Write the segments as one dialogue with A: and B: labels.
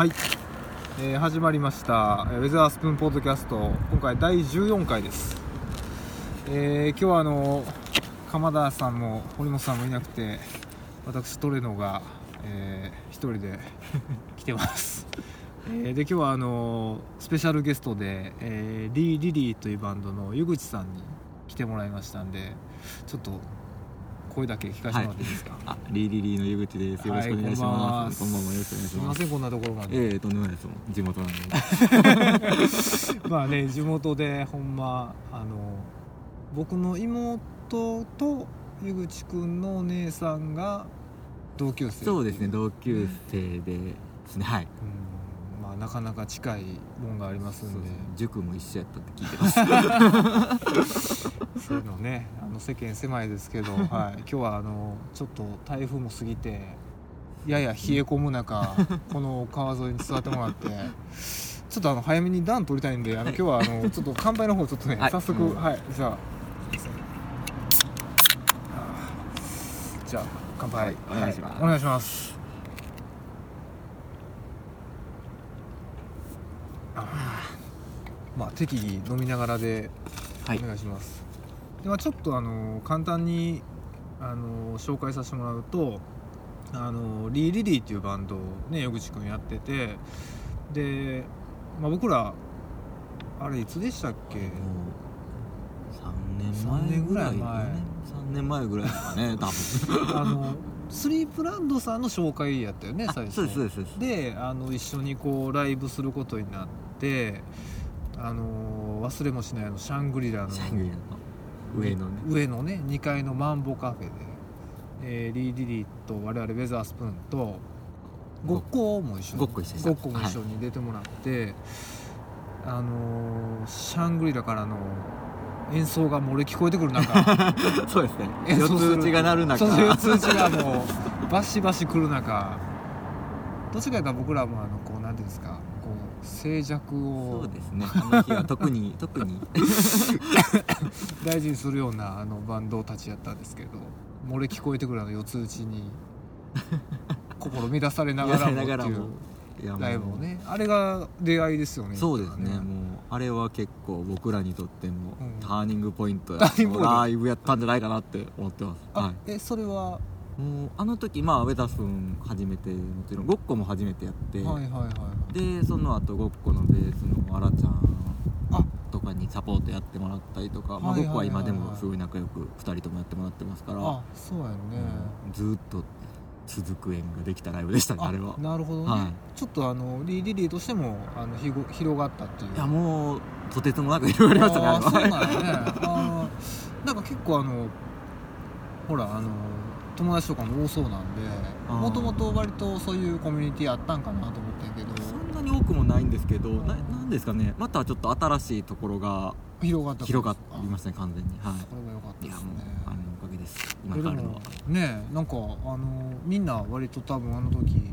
A: はい、えー始まりましたウェザースプーンポッドキャスト。今回第14回です、えー今日はあの鎌田さんも堀本さんもいなくて私トレノが、えー一人で 来てます、えーで今日はあのスペシャルゲストで、えーリー・リリーというバンドの湯口さんに来てもらいましたんでちょっと声だけ聞かせてもらっていいですか、
B: あ、リーリリーの湯口です。よろしくお願いします。
A: はい
B: こんばんは。よろしくお願いします。
A: すいませんこんなところ まで
B: ええとんでもないですもん。地元なんで。
A: まあね地元でほんまあの僕の妹と湯口くんのお姉さんが同級生
B: そうですね。同級生でですね。はい。
A: うんまあなかなか近いもんがありますんで。
B: 塾も一緒やったって聞いてます。
A: そういうのねあの世間狭いですけど、はい、今日はあのちょっと台風も過ぎてやや冷え込む中 この川沿いに座ってもらってちょっとあの早めに暖取りたいんであの今日はあのちょっと乾杯の方ちょっとね、
B: はい。
A: 早速、
B: うん。
A: はい。じゃあじゃあ乾杯、
B: はい。お願いします。
A: お願いしますあーまあ適宜飲みながらで
B: はい
A: お。願いします、でまあ、ちょっとあの簡単にあの紹介させてもらうとあのリー・リリーっていうバンドをね江口くんやっててで、まあ、僕らあれいつでしたっけ？
B: もう三年
A: 三年ぐらい前
B: 三年前ぐらいですかね。多分。
A: あのスリープランドさんの紹介やったよね
B: あ
A: 最初。
B: そうですそうですそうで
A: あの一緒にこうライブすることになってあの忘れもしないあのシャングリラの
B: シャングリラの。上のね。
A: 上のね2階のマンボカフェで、えーリー・リリーと我々ウェザースプーンとごっこも一緒に
B: ごっこ一緒
A: も一緒に出てもらって、あのーシャングリラからの演奏が漏れ聞こえてくる中。
B: そうですね。
A: 演奏する
B: 四つ打ちが鳴る中。
A: そうそう四つ打ちがもうバシバシ来る中。どっちかというと僕らもあのこうなんていうんですか。こう静寂を。
B: そうですね。あの日は特に 特に。
A: 大事にするようなあのバンドたちやったんですけど漏れ聞こえてくるあの四つ打ちに。心乱されながらもっていう。ライブをね。あれが出会いですよね。
B: そうですね。もうあれは結構僕らにとっても
A: うん。
B: ターニングポイントやライブやったんじゃないかなって思ってます。
A: あ、
B: は
A: えそれは、
B: い、もうあの時まあウェザースプーン初めてもちろんごっこも初めてやって、
A: はいはいはいはい。
B: でその後ごっこのベースのあらちゃん
A: あ
B: とかにサポートやってもらったりとか、まあ、
A: はいは
B: 今でもすごい仲良く2人ともやってもらってますから、
A: あそうやんね、
B: うん。ずーっと続く縁ができたライブでしたねあれは。
A: なるほどね、
B: はい。
A: ちょっとあのリー・リリーとしてもあのひご広がったっていう。
B: いやもうとてつもなく広がりましたねあ
A: そうなんやね。なんか結構あのほらあの友達とかも多そうなんでもともと割とそういうコミュニティあったんかなと思ってんけど。
B: そんなに多くもないんですけどななんですかね。またちょっと新しいところが
A: 広がった
B: 広がりましたね完全に。は
A: それが良かったですね
B: です。今
A: えでも
B: があるの。は
A: ねなんかあのみんな割と多分あの時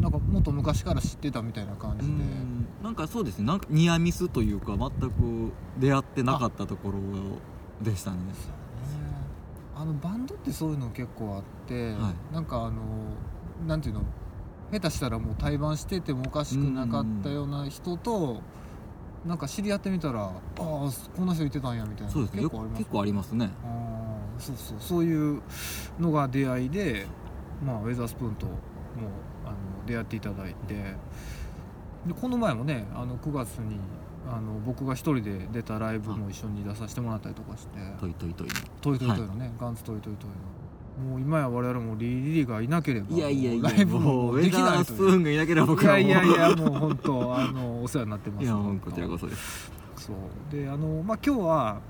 A: なんかもっと昔から知ってたみたいな感
B: う
A: じで。
B: ん。なんかそうですね。なんかニアミスというか全く出会ってなかったところでしたね。
A: あのバンドってそういうの結構あって、
B: は
A: なんかあのなんていうの下手したらもう対バンしててもおかしくなかったような人となんか知り合ってみたらああこんな人いてたんやみたいな
B: そうですね。よ
A: 結構あります
B: 結構ありますね
A: そうそうそういうのが出会いで、まあ、ウェザースプーンともうあの出会っていただいて。でこの前もねあの9月にあの僕が一人で出たライブも一緒に出させてもらったりとかして。
B: トイトイトイ
A: トイトイトイのね、ガンツトイトイトイの。もう今や我々もリリリがいなければ
B: いやいやいや
A: ライブ
B: も
A: できない
B: ースプー
A: という
B: ンがいなければ僕
A: い
B: はもう。
A: やいやいやもう本当あのお世話になってます。
B: いやこちらこそです。
A: そう。であのまあ今日は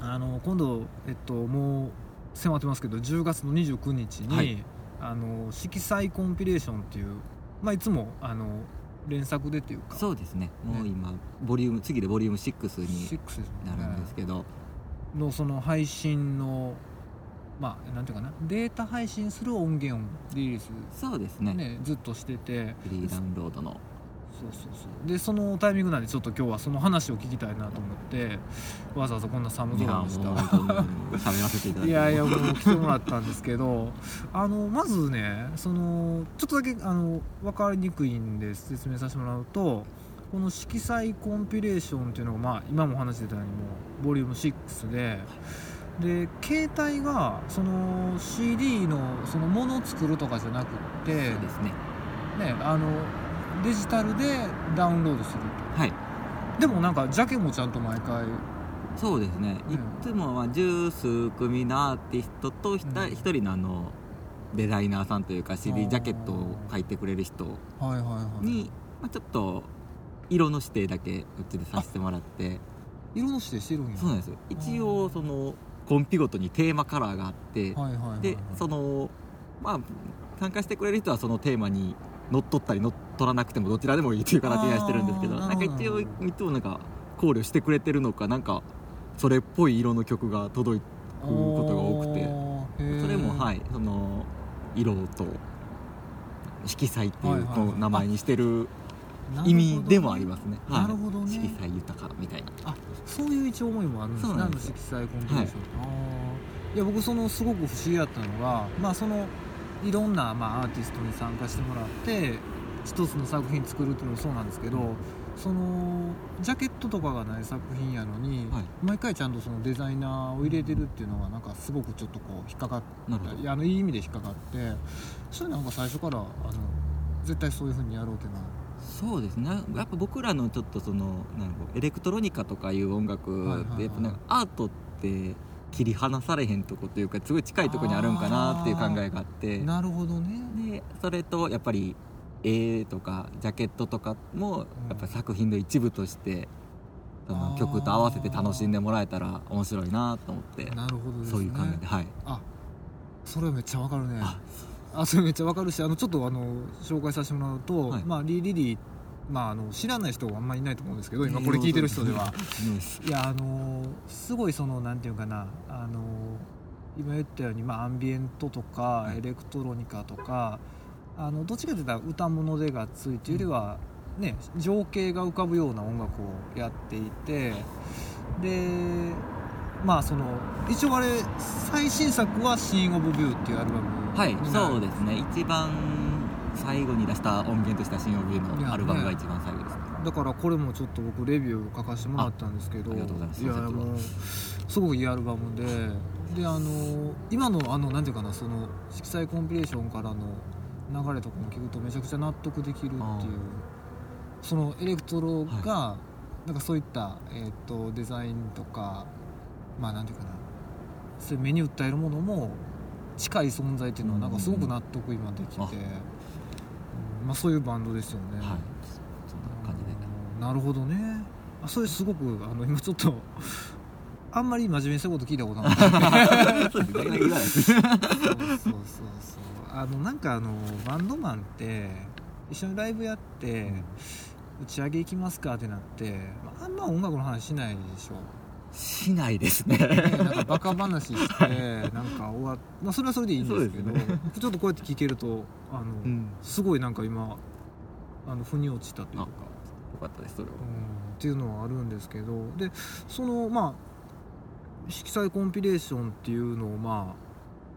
A: あの今度えっともう迫ってますけど10月の29日に、
B: はい。
A: あの色彩コンピレーションっていうまあいつもあの連作でっていうか。
B: そうですね。もう
A: ね
B: 今ボリューム次でボリューム6
A: 6
B: になるんですけど、
A: のその配信のまあなんていうかな。データ配信する音源をリリース
B: そうですね。
A: ねずっとしてて。
B: フリーダウンロードの
A: そうそうそう。でそのタイミングなんでちょっと今日はその話を聞きたいなと思ってわざわざこんな寒
B: いやもう
A: 空にした
B: 本当に喋らせていただき
A: いやいやもう来てもらったんですけどあのまずねそのちょっとだけあの分かりにくいんで説明させてもらうとこの色彩コンピレーションっていうのが、まあ、今もお話し出たようにもうボリューム6でで携帯がその CD のそのものを作るとかじゃなくって
B: そうですね。
A: ねあのデジタルでダウンロードする
B: はい。
A: とでもなんかジャケもちゃんと毎回。
B: そうですね、
A: うん。
B: いつもは十数組のアーティストとひた
A: うん。
B: 一人のあのデザイナーさんというか CD ジャケットを描いてくれる人
A: はいはいはい。
B: に、まあ、ちょっと色の指定だけうちでさせてもらって。
A: 色の指定してるんや。
B: そうなんですよ。一応そのコンピごとにテーマカラーがあって。
A: はいはいはいはい。
B: でそのまあ参加してくれる人はそのテーマに乗っ取ったり乗っ取らなくてもどちらでもいいという形にはしてるんですけどなんか一応いつもなんか考慮してくれてるのかなんかそれっぽい色の曲が届いてことが多くて
A: て
B: それもはいいその色と色彩っていう
A: はいはいはい
B: こう名前にしてる意味でもありますね。はい
A: なるほどね。
B: 色彩豊かみたいな。
A: そういう一応思いもあるんですね。色彩コンピレーション、あー。いや僕そのすごく不思議だったのがまあそのいろんな、まあ、アーティストに参加してもらって一つの作品作るっていうのもそうなんですけどそのジャケットとかがない作品やのに、
B: はい。
A: 毎回ちゃんとそのデザイナーを入れてるっていうのがなんかすごくちょっとこう引っかかっ
B: なるほど。
A: いやあのいい意味で引っかかってそれなんか最初からあの絶対そういうふうにやろうっていうのは。
B: そうですね。やっぱ僕らのちょっとそのなんかエレクトロニカとかいう音楽
A: はいはいはい。
B: ってやっぱなんかアートって切り離されへんとこというかすごい近いとこにあるんかなっていう考えがあって。
A: なるほどね。
B: でそれとやっぱり絵とかジャケットとかもやっぱ作品の一部としてその曲と合わせて楽しんでもらえたら面白いなと思って
A: なるほどね。
B: そういう考えではい。
A: あそれめっちゃわかるね。
B: あ
A: あそれめっちゃわかるしあのちょっとあの紹介させてもらうと、
B: はい。
A: まあリー・リリーまあ、あの知らない人はあんまりいないと思うんですけど今これ聞いてる人では。
B: うん
A: いやあのすごいそのなんていうかなあの今言ったように、まあ、アンビエントとか、
B: はい。
A: エレクトロニカとかあのどっちかというと歌物でがっついていうよりは、ね、情景が浮かぶような音楽をやっていてでまあその一応あれ最新作は「シーン・オブ・ビュー」っていうアルバム
B: はいそうですね。一番最後に出した音源とした「新オビュー」のアルバムが一番最後ですね。
A: だからこれもちょっと僕レビュー書かせてもらったんですけど
B: あありがとうございます。
A: や
B: そちらこそ
A: もうすごくいいアルバムでであの今のあのなんていうかなその色彩コンピレーションからの流れとかも聞くとめちゃくちゃ納得できるっていう
B: あ
A: そのエレクトロが、なんかそういった、えー、とデザインとかまあなんていうかなそういう目に訴えるものも近い存在っていうのはなんかすごく納得今できて、
B: あ
A: うんまあ、そういうバンドですよね。
B: はい。そんな感じで
A: うんなるほどね。あそれすごくあの今ちょっとあんまり真面目にしたこと聞いたことなかった。
B: そう
A: そうそうそうそう。あのなんかあのバンドマンって一緒にライブやって打ち上げ行きますかってなってまああんま音楽の話しないでしょ
B: しないですね。
A: ね なんかバカ話してなんか終わっ、まあ、それはそれでいいんですけど
B: ね。
A: ちょっとこうやって聞けるとあの、
B: うん。
A: すごいなんか今あの腑に落ちたというか。
B: よかったですそれは。
A: うん。っていうのはあるんですけどでそのまあ色彩コンピレーションっていうのを、まあ、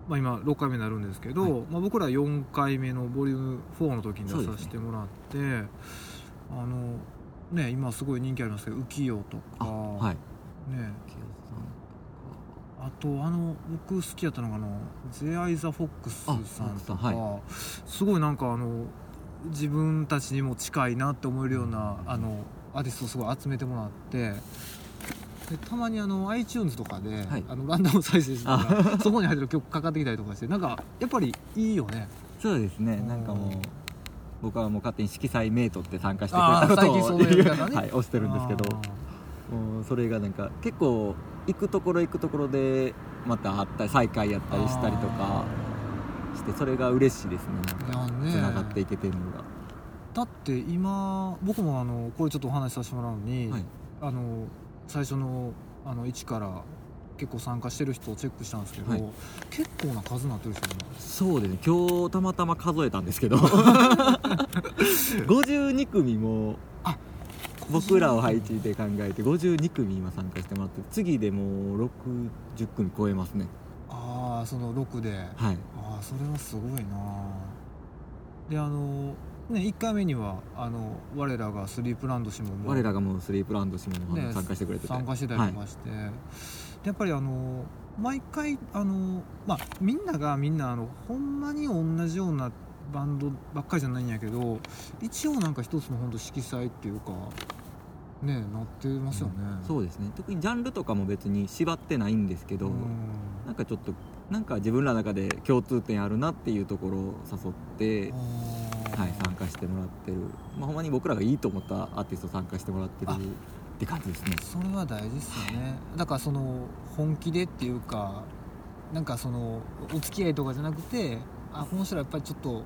A: まあ今6回目になるんですけど、
B: はい。
A: まあ、僕ら4回目のボリューム4の時に出させてもらって、あのね今すごい人気ありますけど浮世と
B: あ
A: か、
B: はい
A: ねあとあの僕好きやったのがあのゼアイザ・フォックスさんとか、
B: んは
A: すごいなんかあの自分たちにも近いなって思えるようなあのアーティストをすごい集めてもらって。でたまにあの iTunes とかで、
B: はい。
A: あのランダム再生してたらそこに入ってる曲かかってきたりとかしてなんかやっぱりいいよね。
B: そうですね。
A: うん
B: なんかもう僕はもう勝手に色彩メイトって参加してくれたことを
A: 最近そういうやり方ね。
B: はい押してるんですけどうそれがなんか結構行くところ行くところでまた会ったり再会やったりしたりとかしてそれが嬉しいですね。なんかつながっていけてるのが。
A: だって今僕もあのこれちょっとお話しさせてもらうのに、
B: はい。
A: あの最初のあの1から結構参加してる人をチェックしたんですけど、
B: はい。
A: 結構な数になってるでしょ今
B: そうですね。今日たまたま数えたんですけど。52組も
A: あ
B: 僕らを配置で考えて52組今参加してもらって次でもう60組超えますね。
A: ああその6で。
B: はい。
A: ああそれはすごいな。であのね1回目にはあの我らがスリープランド氏も
B: 我らがもうスリープランド氏も
A: ね
B: 参加してくれてて。
A: 参加してたりとかして、でやっぱりあの毎回あの、まあ、みんながみんなあのほんまに同じようなバンドばっかりじゃないんやけど一応なんか一つの本当色彩っていうかねなってますよね、
B: そうですね。特にジャンルとかも別に縛ってないんですけど、
A: うん。
B: なんかちょっとなんか自分らの中で共通点あるなっていうところを誘って、はい、参加してもらってる、まあ、ほんまに僕らがいいと思ったアーティスト参加してもらってる
A: あ。
B: って感じですね。
A: それは大事ですよね。だからその本気でっていうかなんかそのお付き合いとかじゃなくてあこの人らやっぱりちょっと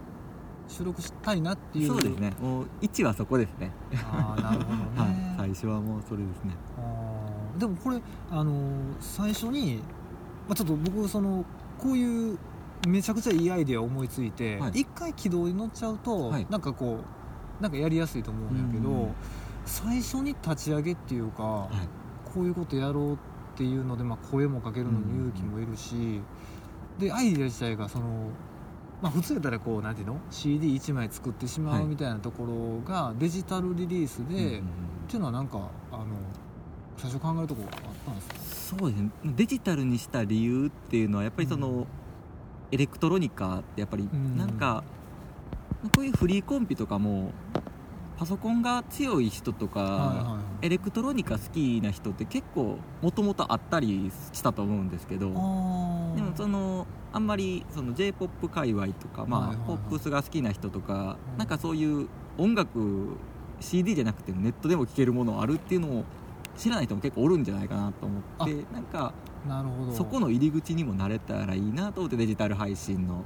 A: 収録したいなっていう。
B: そうですね。もう1はそこですね、
A: ああなるほどね、
B: はい、最初はもうそれですね。
A: あー。でもこれあのー最初に、まあ、ちょっと僕そのこういうめちゃくちゃいいアイデアを思いついて、
B: はい。
A: 一回軌道に乗っちゃうと、
B: はい。
A: なんかこうなんかやりやすいと思うんだけど、
B: うん
A: 最初に立ち上げっていうか、
B: はい。
A: こういうことやろうっていうので、まあ、声もかけるのに勇気もいるし、でアイデア自体がその、まあ、普通やったらこうなんていうの？CD1 枚作ってしま
B: はい。
A: うみたいなところがデジタルリリースで、
B: うんうんうん。
A: っていうのはなんかあの最初考えるとこあったんですか？
B: そうですね。デジタルにした理由っていうのはやっぱりその、
A: うん。
B: エレクトロニカってやっぱり
A: うん。
B: なんか、こういうフリーコンピとかもパソコンが強い人とか、
A: はいはい
B: エレクトロニカ好きな人って結構もともとあったりしたと思うんですけどでもそのあんまりその j p o p 界隈とか、まあ
A: はいはいはい。
B: ポップスが好きな人とか、
A: うん。
B: なんかそういう音楽 CD じゃなくてネットでも聴けるものあるっていうのを知らない人も結構おるんじゃないかなと思ってなんか
A: なるほど。
B: そこの入り口にもなれたらいいなと思ってデジタル配信の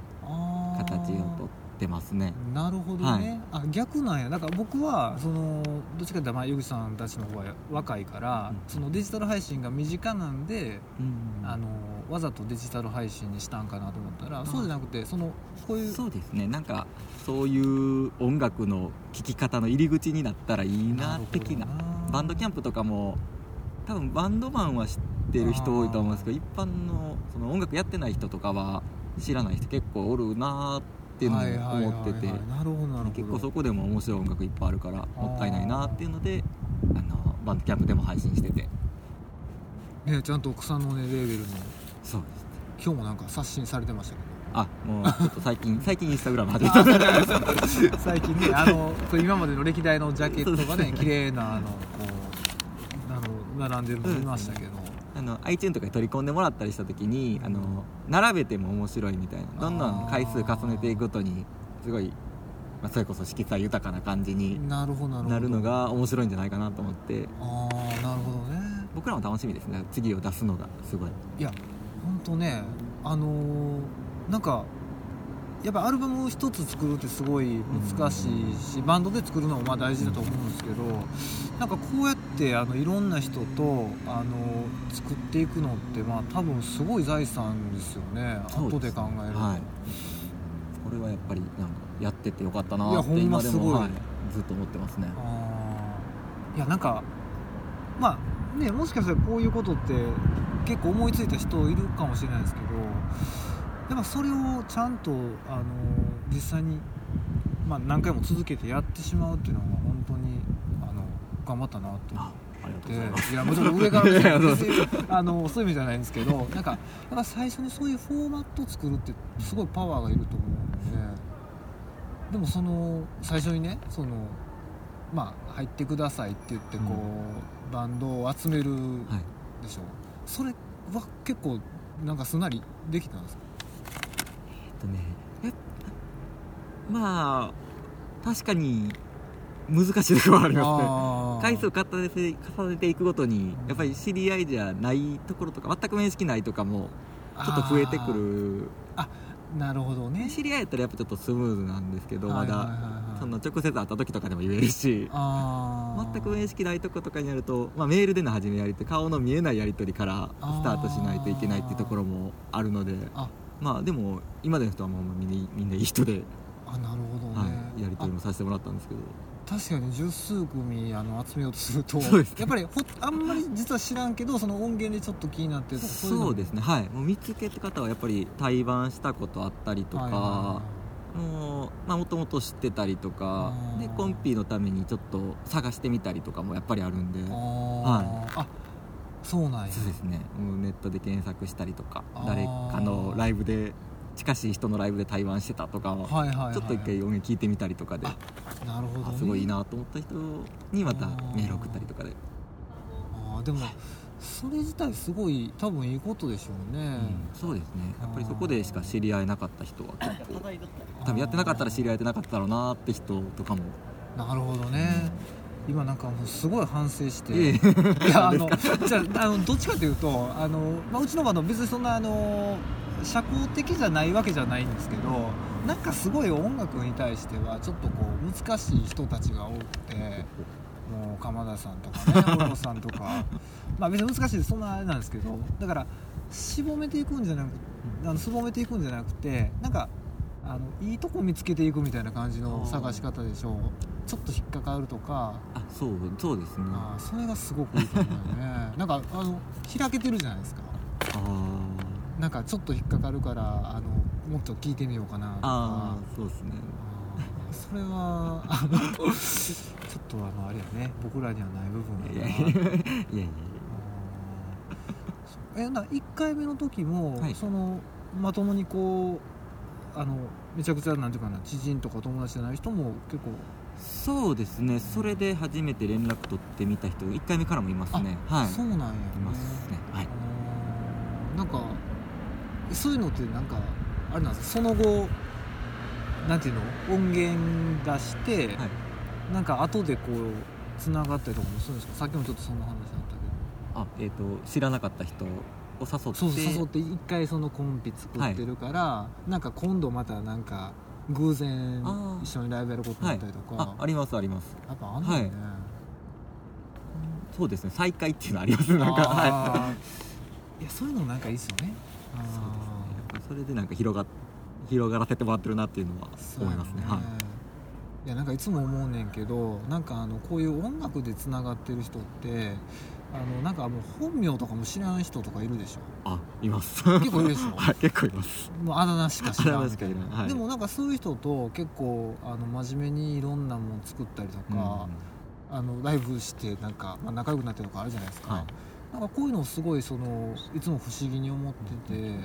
B: 形をとってますね。
A: なるほどね、あ逆なんや。だから僕はそのどっちかっていうとまあゆぐさんたちの方が若いから、
B: うん
A: そのデジタル配信が身近なんで、
B: うん
A: あのわざとデジタル配信にしたんかなと思ったら、
B: ん
A: そうじゃなくてそのこういう
B: そうですね。なんかそういう音楽の聴き方の入り口になったらいいな的なバンドキャンプとかも多分バンドマンは知ってる人多いと思うんですけど一般のその音楽やってない人とかは知らない人結構おるなっていうの
A: はいはい
B: を思ってて。結構そこでも面白い音楽いっぱいあるからもったいないなっていうのであのバンドキャンプでも配信してて。
A: ねちゃんと草の根レーベルの。
B: そうです。
A: 今日もなんか刷新されてましたけ
B: あもうちょっと最近 最近インスタグラム始め
A: ど
B: た。
A: 最近ねあの今までの歴代のジャケットがね綺麗なあのこうあの並んでるの見ましたけど、
B: あの iTunes とかに取り込んでもらったりした時にあの並べても面白いみたいなどんどん回数重ねていくごとにすごい、まあ、それこそ色彩豊かな感じに
A: なる
B: のが面白いんじゃないかなと思って。
A: ああなるほどね。
B: 僕らも楽しみですね。次を出すのがすごい。
A: いや本当ねあのーなんかやっぱアルバム一つ作るってすごい難しいし、バンドで作るのもまあ大事だと思うんですけど、なんかこうやってあのいろんな人と、あの作っていくのってまあ多分すごい財産ですよね。後で考えると、
B: はい。これはやっぱりなんかやっててよかったなって今でも、はい、ずっと思ってますね。
A: いやなんかまあねもしかしたらこういうことって結構思いついた人いるかもしれないですけどやっぱそれをちゃんとあの実際に、まあ、何回も続けてやってしまうっていうのは本当にあの頑張ったなと思って。
B: い
A: やもちろん上から あのそういう意味じゃないんですけどなんかやっぱ最初にそういうフォーマットを作るってすごいパワーがいると思うんで。でもその最初にねそのまあ入ってくださいって言ってこう、バンドを集める
B: はい。
A: でしょ。それは結構なんかすんなりできたんですか？
B: とね。えまあ確かに難しいところはありますね。回数を重ねて重ねていくごとにやっぱり知り合いじゃないところとか全く面識ないとかもちょっと増えてくる。
A: あーなるほどね。
B: 知り合いやったらやっぱちょっとスムーズなんですけどまだ
A: はい
B: その直接会った時とかでも言えるし全く面識ないとことかになると、まあ、メールでの始めやりって顔の見えないやり取りからスタートしないといけないっていうところもあるので。
A: あ
B: まあでも今での人はもうみんなみんないい人で
A: あなるほどね、
B: はい、やり取りもさせてもらったんですけど。
A: 確かに十数組あの集めようとすると
B: ね。
A: やっぱりほあんまり実は知らんけどその音源でちょっと気になってるとかい
B: そうですね。はい。もう見つけた方はやっぱり対バンしたことあったりとか、
A: はいはいは
B: もうまあもともと知ってたりとかでコンピのためにちょっと探してみたりとかもやっぱりあるんで。
A: いあー、
B: は
A: あそうなんや。
B: そうですね。もうネットで検索したりとか誰かのライブで近しい人のライブで対バンしてたとかを
A: はいはいはい、
B: ちょっと一回音源聞いてみたりとかで。
A: あなるほど、ね、
B: あすごいいいなと思った人にまたメール送ったりとかで、
A: あー。でもそれ自体すごい多分いいことでしょうね、
B: うんそうですね。やっぱりそこでしか知り合えなかった人は結構多分やってなかったら知り合えてなかったろうなって人とかも。
A: なるほどね、今なんかもうすごい反省して、
B: い
A: や あのじゃああのどっちかというとあの、まあ、うちのバンド別にそんなあの社交的じゃないわけじゃないんですけどなんかすごい音楽に対してはちょっとこう難しい人たちが多くてもう鎌田さんとかね 五郎さんとか。まあ別に難しいそんなあれなんですけどだから絞めていくんじゃなくあのすぼめていくんじゃなくてなんかあのいいとこ見つけていくみたいな感じの探し方でしょうちょっと引っかかるとか。
B: あそうそうですね。
A: あーそれがすごくいいと思うよね。なんかあの開けてるじゃないですか。
B: あ
A: なんかちょっと引っかかるからあのもっと聞いてみようかなとか。
B: あーそうですね。
A: それはあのちょっとあのあれやね。僕らにはない部分
B: いや
A: やない
B: やいや。いや
A: えな1回目の時も、
B: はい。
A: そのまともにこうあのめちゃくちゃなんていうかな知人とか友達じゃない人も結構
B: そうですね。それで初めて連絡取ってみた人1回目からもいますね。はい。
A: そうなんやね。
B: いますね。はい。
A: なんかそういうのってなんかあれなんですか？その後なんていうの？音源出して、
B: はい。
A: なんか後でこうつながったりとかもするんですか？さっきもちょっとそんな話あったけ
B: あえっ、と知らなかった人を誘って。
A: どそうそう誘って一回そのコンピ作ってるから、なんか今度またなんか偶然一緒にライブやることになったりとか、
B: あありますあります。
A: やっぱあんのよね、
B: そうですね。再会っていうのあります。なんかはい。
A: いやそういうのなんかいいですよね。
B: そうですね。それでなんか広が広がらせてもらってるなっていうのは思いますね。はい。
A: いやなんかいつも思うねんけどなんかあのこういう音楽でつながってる人ってあのなんかもう本名とかも知らん人とかいるでしょ。
B: あいます。
A: 結構いるでしょ。
B: はい結構います。
A: もうあだ名しか知らな、
B: はい。
A: でもなんかそういう人と結構あの真面目にいろんなもの作ったりとか、あのライブしてなんか、まあ、仲良くなってるとかあるじゃないですか、
B: はい。
A: なんかこういうのをすごいそのいつも不思議に思ってて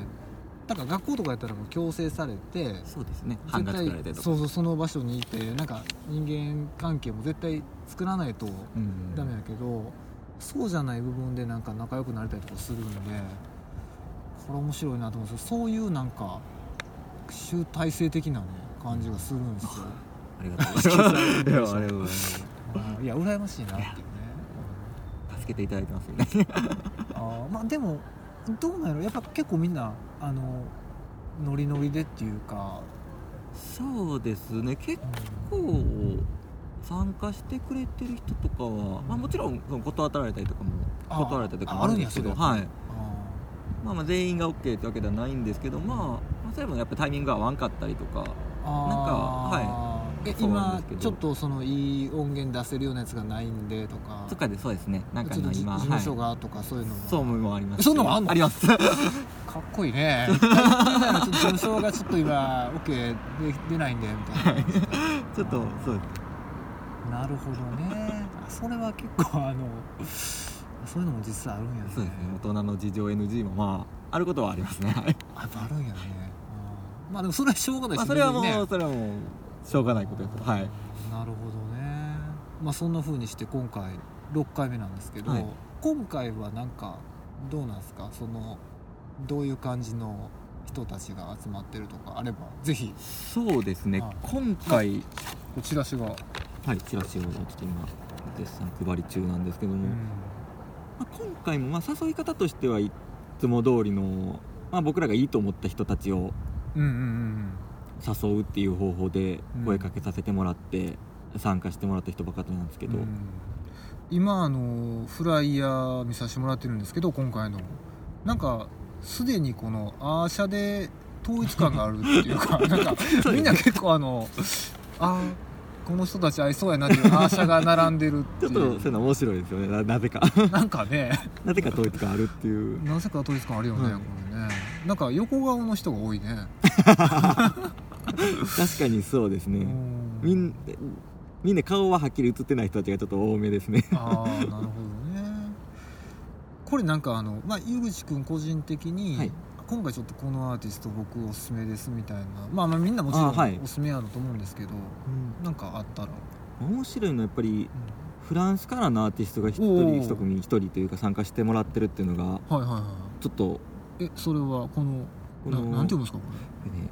A: なんか学校とかやったらもう強制されて
B: そうですね。版が作られてとか。
A: そうそうその場所にいてなんか人間関係も絶対作らないと
B: うん
A: ダメだけど、そうじゃない部分でなんか仲良くなれたりとかするんでこれ面白いなと思うんですけどそういうなんか集大成的な、ね、感じがするんですよ。
B: ありがとうございます。いやありがとうございます
A: うんいや羨ましいなっていうね。
B: 助けていただいてますよね。
A: あーまあでもどうなのやっぱ結構みんなあのノリノリでっていうか、
B: そうですね。結
A: うん。
B: 構参加してくれてる人とかは、まあ、もちろんその断られたりとかも
A: あ
B: 断られたりとかも
A: あ
B: あるんですけどはい。まあ、まあ全員が OK ってわけではないんですけど、まあ、まあそれもやっぱタイミングが合わんかったりとかなんかはい。
A: え今ちょっとそのいい音源出せるようなやつがないんでとか。
B: とかでそうですね。なんか
A: ちょっとじ
B: 今
A: 事務所
B: はい
A: がとかそういうのも
B: そうもあります。
A: そんなのあんの？
B: あります。
A: かっこいいね。ちょっと事務所がちょっと今 OK で出ないんでみたいな。
B: ちょっとそうです
A: なるほどね。あそれは結構あのそういうのも実際あるんやね。
B: そうですね。大人の事情 NG もまああることはありますね。はい。
A: ああるんやね。まあでもそれはしょうがないし
B: まあそれはもう、それはもうしょうがないことですはい。
A: なるほどね。まあそんな風にして今回6回目なんですけど、
B: はい。
A: 今回はなんかどうなんですか？そのどういう感じの人たちが集まってるとかあればぜひ。
B: そうですね、
A: はい。
B: 今回
A: チラシが、
B: はいチラシをちょっと今絶賛配り中なんですけども、まあ、今回もまあ誘い方としてはいつも通りの、まあ、僕らがいいと思った人たちを
A: うんうんうん
B: 誘うっていう方法で
A: うん。
B: 声かけさせてもらって参加してもらった人ばかりなんですけど、
A: うん。今あのフライヤー見させてもらってるんですけど今回の。なんかすでにこのアーシャで統一感があるっていうか なんかみんな結構あのあーこの人たち合いそうやなっていうアーシャが並んでるっていう。
B: ちょっとそういうの面白いですよね。ななぜか。
A: なんかね。
B: なぜか統一感あるっていう。
A: なぜか統一感あるよね、
B: うん。
A: これね。なんか横顔の人が多いね。
B: 確かにそうですね。
A: うん。
B: みんみんな顔ははっきり映ってない人たちがちょっと多めですね。
A: ああなるほどね。これなんかあの、まあ、井口君個人的に、
B: はい
A: 今回ちょっとこのアーティスト僕おすすめですみたいなまあまあみんなもちろん
B: あはい。
A: おすすめやろと思うんですけど、なんかあったら、
B: 面白いのはやっぱり
A: う
B: フランスからのアーティストが一
A: おー。
B: 人一組一人というか参加してもらってるっていうのが
A: んはいはいは
B: ちょっと
A: いえそれはこの
B: この
A: ななんて読むんですかこ
B: ね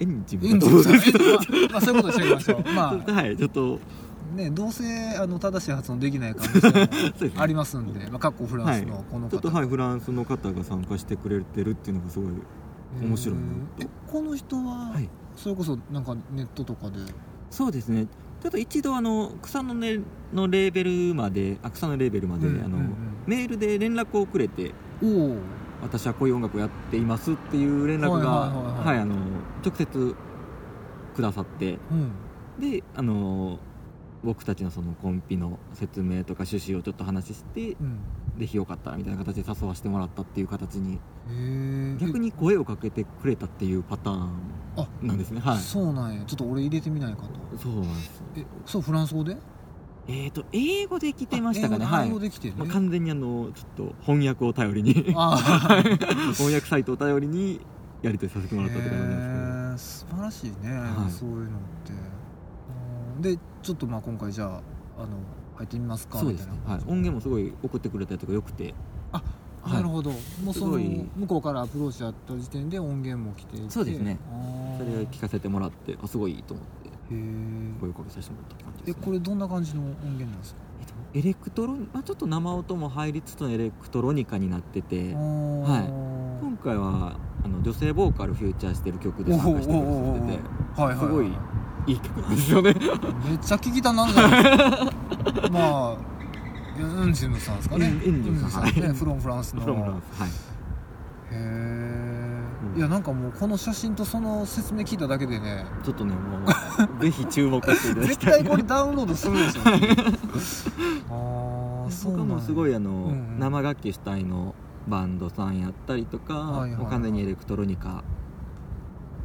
B: エンジン
A: れエンジン？さんえまあ、まあそういうことにしておきましょう。まあ。
B: はいちょっと
A: ねどうせあの正しい発音できない可能性も ありますんで、まあ、かっこフランスのこの方、
B: ちょっとはいフランスの方が参加してくれてるっていうのがすごい面白いな
A: えこの人は、
B: はい。
A: それこそなんかネットとかで？
B: そうですね。ちょっと一度あの草の,、ね、のレーベルまであ草のレーベルまで、あの
A: うんうん。うん
B: メールで連絡をくれて
A: おお
B: 私はこういう音楽をやっていますっていう連絡が
A: はいはいはいはい。
B: はいあの直接くださって。
A: うん。
B: であの僕たちのそのコンピの説明とか趣旨をちょっと話して
A: うん。
B: ぜひよかったらみたいな形で誘わせてもらったっていう形に。逆に声をかけてくれたっていうパターン
A: あ
B: なんですね。はい。
A: そうなんや。ちょっと俺入れてみないかと。
B: そうなんです
A: えそうフランス語で？
B: えーと英語で来てましたかね。
A: あ
B: はい。
A: 英語で来てね、
B: まあ、完全にあのちょっと翻訳を頼りに。
A: あ
B: 翻訳サイトを頼りにやり取りさせてもらったって感じなんですけど。
A: 素晴らしいね、
B: はい。
A: そういうのって。うんでちょっとまあ今回じゃああの入ってみますか
B: そうですね。
A: み、た
B: はい。い、音源もすごい送ってくれたりとかよくて。
A: な、
B: はい。
A: なるほど。もうその
B: すごい。
A: 向こうからアプローチあった時点で音源も来ていて
B: そうですね。それを聞かせてもらってあすごいいいと思って
A: へえ
B: 声をかけさせてもらったって感じです、ね、
A: えこれどんな感じの音源なんですか？
B: えっとエレクトロニ、まあ、ちょっと生音も入りつつのエレクトロニカになってて
A: は
B: 今回はあの女性ボーカルフューチャーしてる曲で参加してくれてて
A: はいはい。
B: すごいいい曲なんですよね。
A: めっちゃ聞きたなんじゃない。ですかまあいやエンジンさんですかね。
B: エンジンさん。
A: ね。フロンフランスの。
B: フロムフランスはい。
A: へえ、
B: うん。
A: いやなんかもうこの写真とその説明聞いただけでね。
B: ちょっとねもう ぜひ注目していただき
A: 絶
B: たい。
A: 対これダウンロードするでしょ。ああそうなんや。
B: 他もすごいあの、
A: うんうん。
B: 生楽器主体のバンドさんやったりとか、
A: はいはいはい。
B: もう完全にエレクトロニカ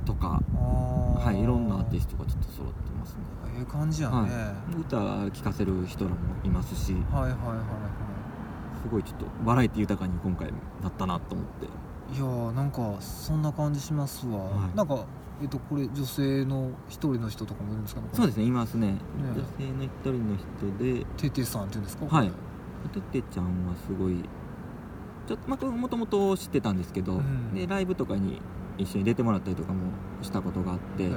B: とか、はい、いろんなアーティストがちょっと揃ってますね。
A: ええ感じやね、
B: はい。歌聴かせる人らもいますし
A: はい、はいはいはい。
B: すごいちょっとバラエティ豊かに今回なったなと思って。
A: いやーなんかそんな感じしますわ、
B: はい。
A: なんかえっとこれ女性の一人の人とかもいるんですかね
B: そうですねいますね。
A: ね。
B: 女性の一人の人で。
A: テテさんっていうんですか
B: はい。
A: こ
B: ててちゃんはすごいちょっとまあこれもともと知ってたんですけど、
A: うん。
B: でライブとかに一緒に出てもらったりとかもしたことがあって、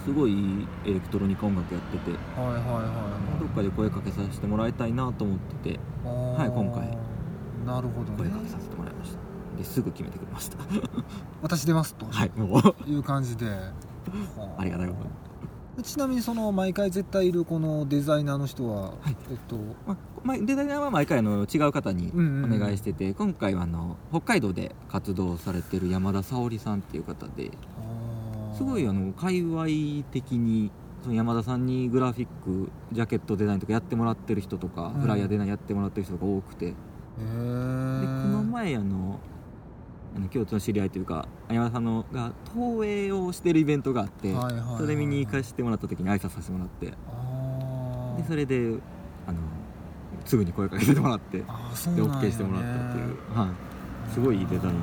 B: すごいいいエレクトロニカ音楽やってて
A: はいはいはいはい
B: どっかで声かけさせてもらいたいなと思っててはい今回。
A: なるほどね。
B: 声かけさせてもらいました。ですぐ決めてくれました。
A: 私出ますと。
B: はいもう。
A: いう感じで、は
B: ありがたいことに
A: ちなみにその毎回絶対いるこのデザイナーの人は、
B: はい。
A: えっと
B: まあまあ、デザイナーは毎回あの違う方にお願いしてて、今回はあの北海道で活動されてる山田沙織さんっていう方ですごいあの界隈的にその山田さんにグラフィックジャケットデザインとかやってもらってる人とか、
A: うん。
B: フライヤーデザインやってもらってる人が多くて、
A: へ
B: で
A: ー
B: この前あのあの共通の知り合いというか山田さんのが投影をしてるイベントがあって、
A: はいはいはいはい。
B: それ見に行かせてもらった時に挨拶させてもらって。でそれであのすぐに声かけてもらって。で OK してもらったっていう、はい、すごいいいデザインを。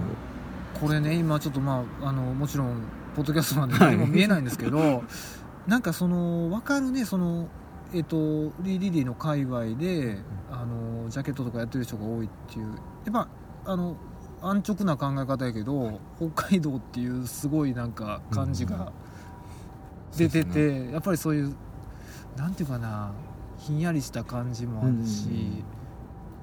A: これね今ちょっとまああのもちろんポッドキャストなんで
B: はい。
A: 何も見えないんですけど、なんかその分かるねそのえっとリリリの界隈であのジャケットとかやってる人が多いっていう。やっぱあの安直な考え方やけど北海道っていうすごいなんか感じが出てて、
B: そうです
A: やっぱりそういうなんていうかなひんやりした感じもあるし、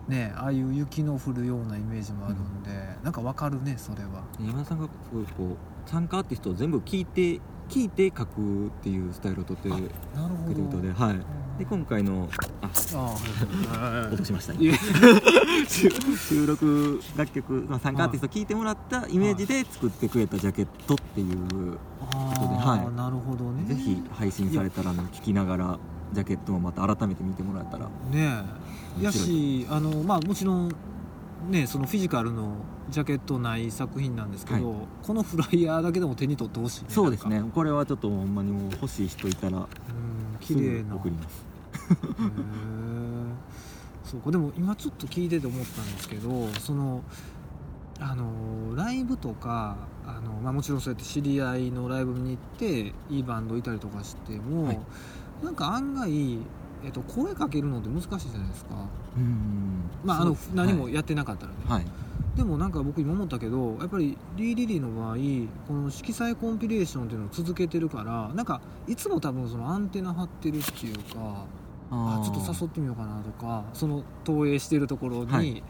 A: ねああいう雪の降るようなイメージもあるんで、なんか分かるねそれは。
B: 山田さんがすごいこう参加アーティストを全部聞いて聞いて書くっていうスタイルをとってくれることで、はい、
A: うん
B: で今回のあ
A: あ
B: 落としました
A: いえ。
B: 収 収録楽曲、まあ、参加アーティスト聴いてもらったイメージで作ってくれたジャケットっていう、
A: あ
B: ことで
A: ー
B: はい。
A: なるほどね。
B: ぜひ配信されたらあの聴きながらジャケットもまた改めて見てもらえたら
A: ねえ。やしあのまあもちろんねそのフィジカルのジャケットない作品なんですけど、
B: は
A: このフライヤーだけでも手に取ってほしいね
B: そうですね。これはちょっとほんまにもう欲しい人いたら
A: うん綺麗な。
B: 送ります。
A: そうかでも今ちょっと聞いてて思ったんですけどそのあのライブとかあの、まあ、もちろんそうやって知り合いのライブに行っていいバンドいたりとかしても、
B: はい。
A: なんか案外、えっと、声かけるのって難しいじゃないですか、
B: うん
A: まあ、あの何もやってなかったらね、
B: はい
A: でもなんか僕今思ったけどやっぱりリー・リリーの場合この色彩コンピレーションっていうのを続けてるからなんかいつも多分そのアンテナ張ってるっていうかあちょっと誘ってみようかなとかその投影してるところに、
B: はい。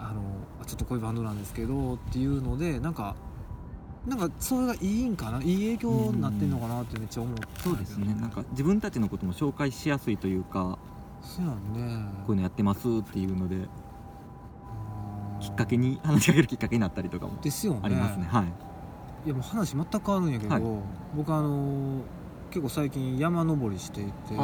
A: あのあちょっとこういうバンドなんですけどっていうのでなんかなんかそれがいいんかな？いい影響になってんのかなってめっちゃ思った
B: そうですね。なんか自分たちのことも紹介しやすいというか
A: そうやんね。
B: こういうのやってますっていうのできっかけに話しかけるきっかけになったりとかも
A: ですよね。
B: ありますね。はい。
A: いやもう話全く変わるんやけど、
B: はい。
A: 僕あの結構最近山登りしていてあ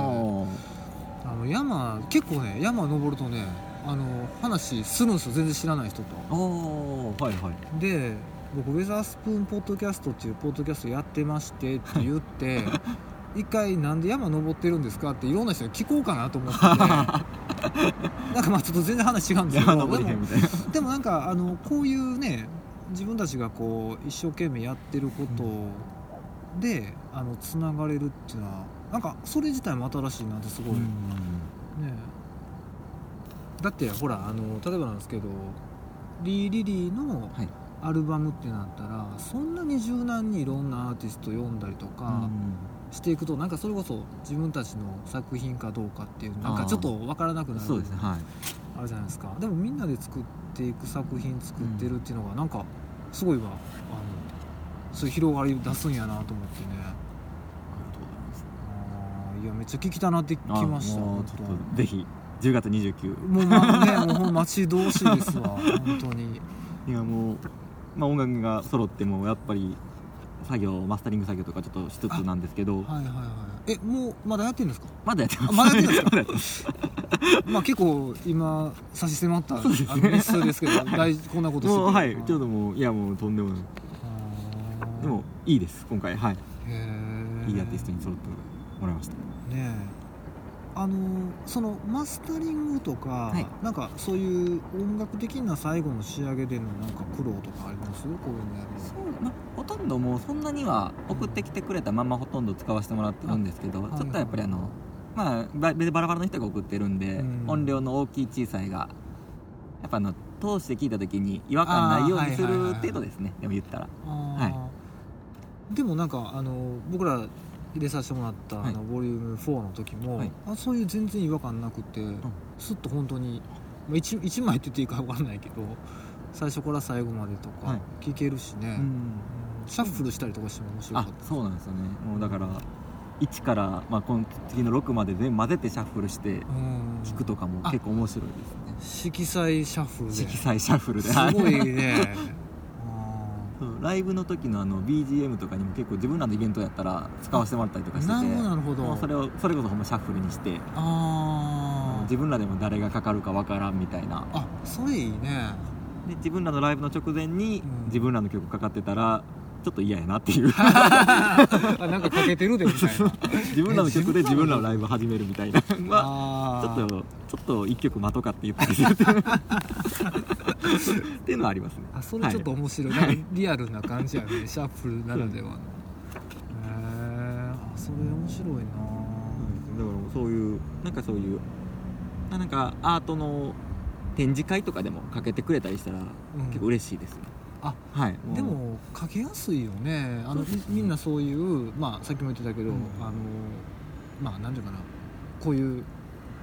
B: あ。
A: の山結構ね山登るとねあの話するんですよ。全然知らない人と。
B: ああはいはい。
A: で僕ウェザースプーンポッドキャストっていうポッドキャストやってましてって言って 一回なんで山登ってるんですかっていろんな人に聞こうかなと思ってて なんかまあちょっと全然話違うんですけどでもでもなんかあのこういうね自分たちがこう一生懸命やってることで、あのつながれるっていうのはなんかそれ自体も新しいなってすごい、ね。だってほらあの例えばなんですけどリー・リリーの
B: はい。
A: アルバムってなったらそんなに柔軟にいろんなアーティスト読んだりとかしていくとなんかそれこそ自分たちの作品かどうかっていうなんかちょっと分からなくなる。
B: そうですねはい。
A: あるじゃないですか。でもみんなで作っていく作品作ってるっていうのがなんかすごいわ。あのそういう広がり出すんやなと思ってね。あーいやめっちゃ聞きたなってき
B: あ
A: ました
B: もうぜひ10月29
A: 当もうまあねもう待ち遠しいですわ本当に。
B: いやもう、まあ、音楽が揃ってもやっぱり作業マスタリング作業とかちょっとしつつなんですけど。
A: はいはいはい。えもうまだやってるんですか？
B: まだやってます。
A: あまだやってるんですか？まあ結構今差し迫ったあの日数ですけど 大こんなことしてて。
B: もうはい。ちょっともういやもうとんでもない。でもいいです。今回はい。いいアーティストに揃ってもらいました。
A: ねえあのそのマスタリングとか、
B: はい。
A: なんかそういう音楽的な最後の仕上げでのなんか苦労とかあります？こういうのやる
B: そう、まあ、ほとんどもうそんなには送ってきてくれたままほとんど使わせてもらってるんですけど
A: あ
B: ちょっとやっぱりあのまあババラバラの人が送ってるんで、
A: うん。
B: 音量の大きい小さいがやっぱあの通して聞いた時に違和感ないようにする
A: あーはいはいはい
B: 程度ですねでも言ったら。
A: あー。でもなんかあの僕ら入れさせてもらった、
B: はい。
A: あのボリューム4の時も、
B: はい。
A: あそういう全然違和感なくて、すっと本当に、まあ、1, 一枚って言っていいか分かんないけど最初から最後までとか
B: はい。
A: 聞けるしね、
B: うん。
A: うんシャッフルしたりとかしても面白か
B: あ
A: った。
B: そうなんですよね。もうだから1から、まあ、この次の6まで全部混ぜてシャッフルして
A: うん。
B: 聞くとかも
A: あ
B: 結構面白いですね。
A: 色彩シャッフルで。
B: 色彩シャッフルで。す
A: ごいね
B: ライブの時のあの BGM とかにも結構自分らのイベントやったら使わせてもらったりとかしてて
A: なるほど
B: それをそれこそほんまシャッフルにして
A: あー。
B: 自分らでも誰がかかるかわからんみたいな。
A: あそれいいね。
B: で自分らのライブの直前に
A: うん。
B: 自分らの曲かかってたらちょっと嫌やなっていう。
A: あ なんかかけてるでみたいな。
B: 自分らの曲で自分らのライブ始めるみたいな。ま
A: あ
B: ちょっとちょっと一曲待とうかって言ったりする。っていうのはありますね。
A: あそれちょっと面白い、
B: はい。
A: リアルな感じやね。シャッフルならではの。へえあそれ面白いな。
B: だからそういうなんかそういうあなんかアートの展示会とかでもかけてくれたりしたら
A: うん。
B: 結構嬉しいですね、
A: あ
B: はい。
A: でもかけやすいよね。あの
B: ね。
A: みみんなそういうまあさっきも言ってたけど、
B: うん。
A: あのまあなんていうかな。こういう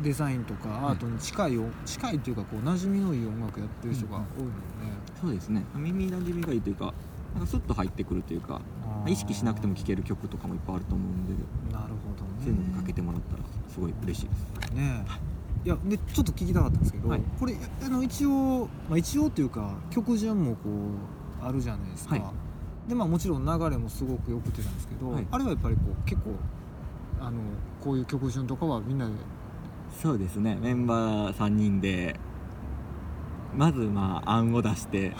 A: デザインとかアートに近いよ、近いっていうかこう馴染みのいい音楽やってる人が多いもんね、
B: そうですね。耳なじみがいいというかなんかスッと入ってくるというか意識しなくても聴ける曲とかもいっぱいあると思うんで。
A: なるほどね。
B: そういうのにかけてもらったらすごい嬉しいです。
A: ねいやでちょっと聞きたかったんですけど、
B: はい。
A: これあの一応、まあ、一応っていうか曲順もこうあるじゃないですか、
B: はい。
A: でまあもちろん流れもすごくよくてなんですけど、
B: はい。
A: あれはやっぱりこう結構あのこういう曲順とかはみんなで？
B: そうですね。メンバー3人でまずまあ案を出して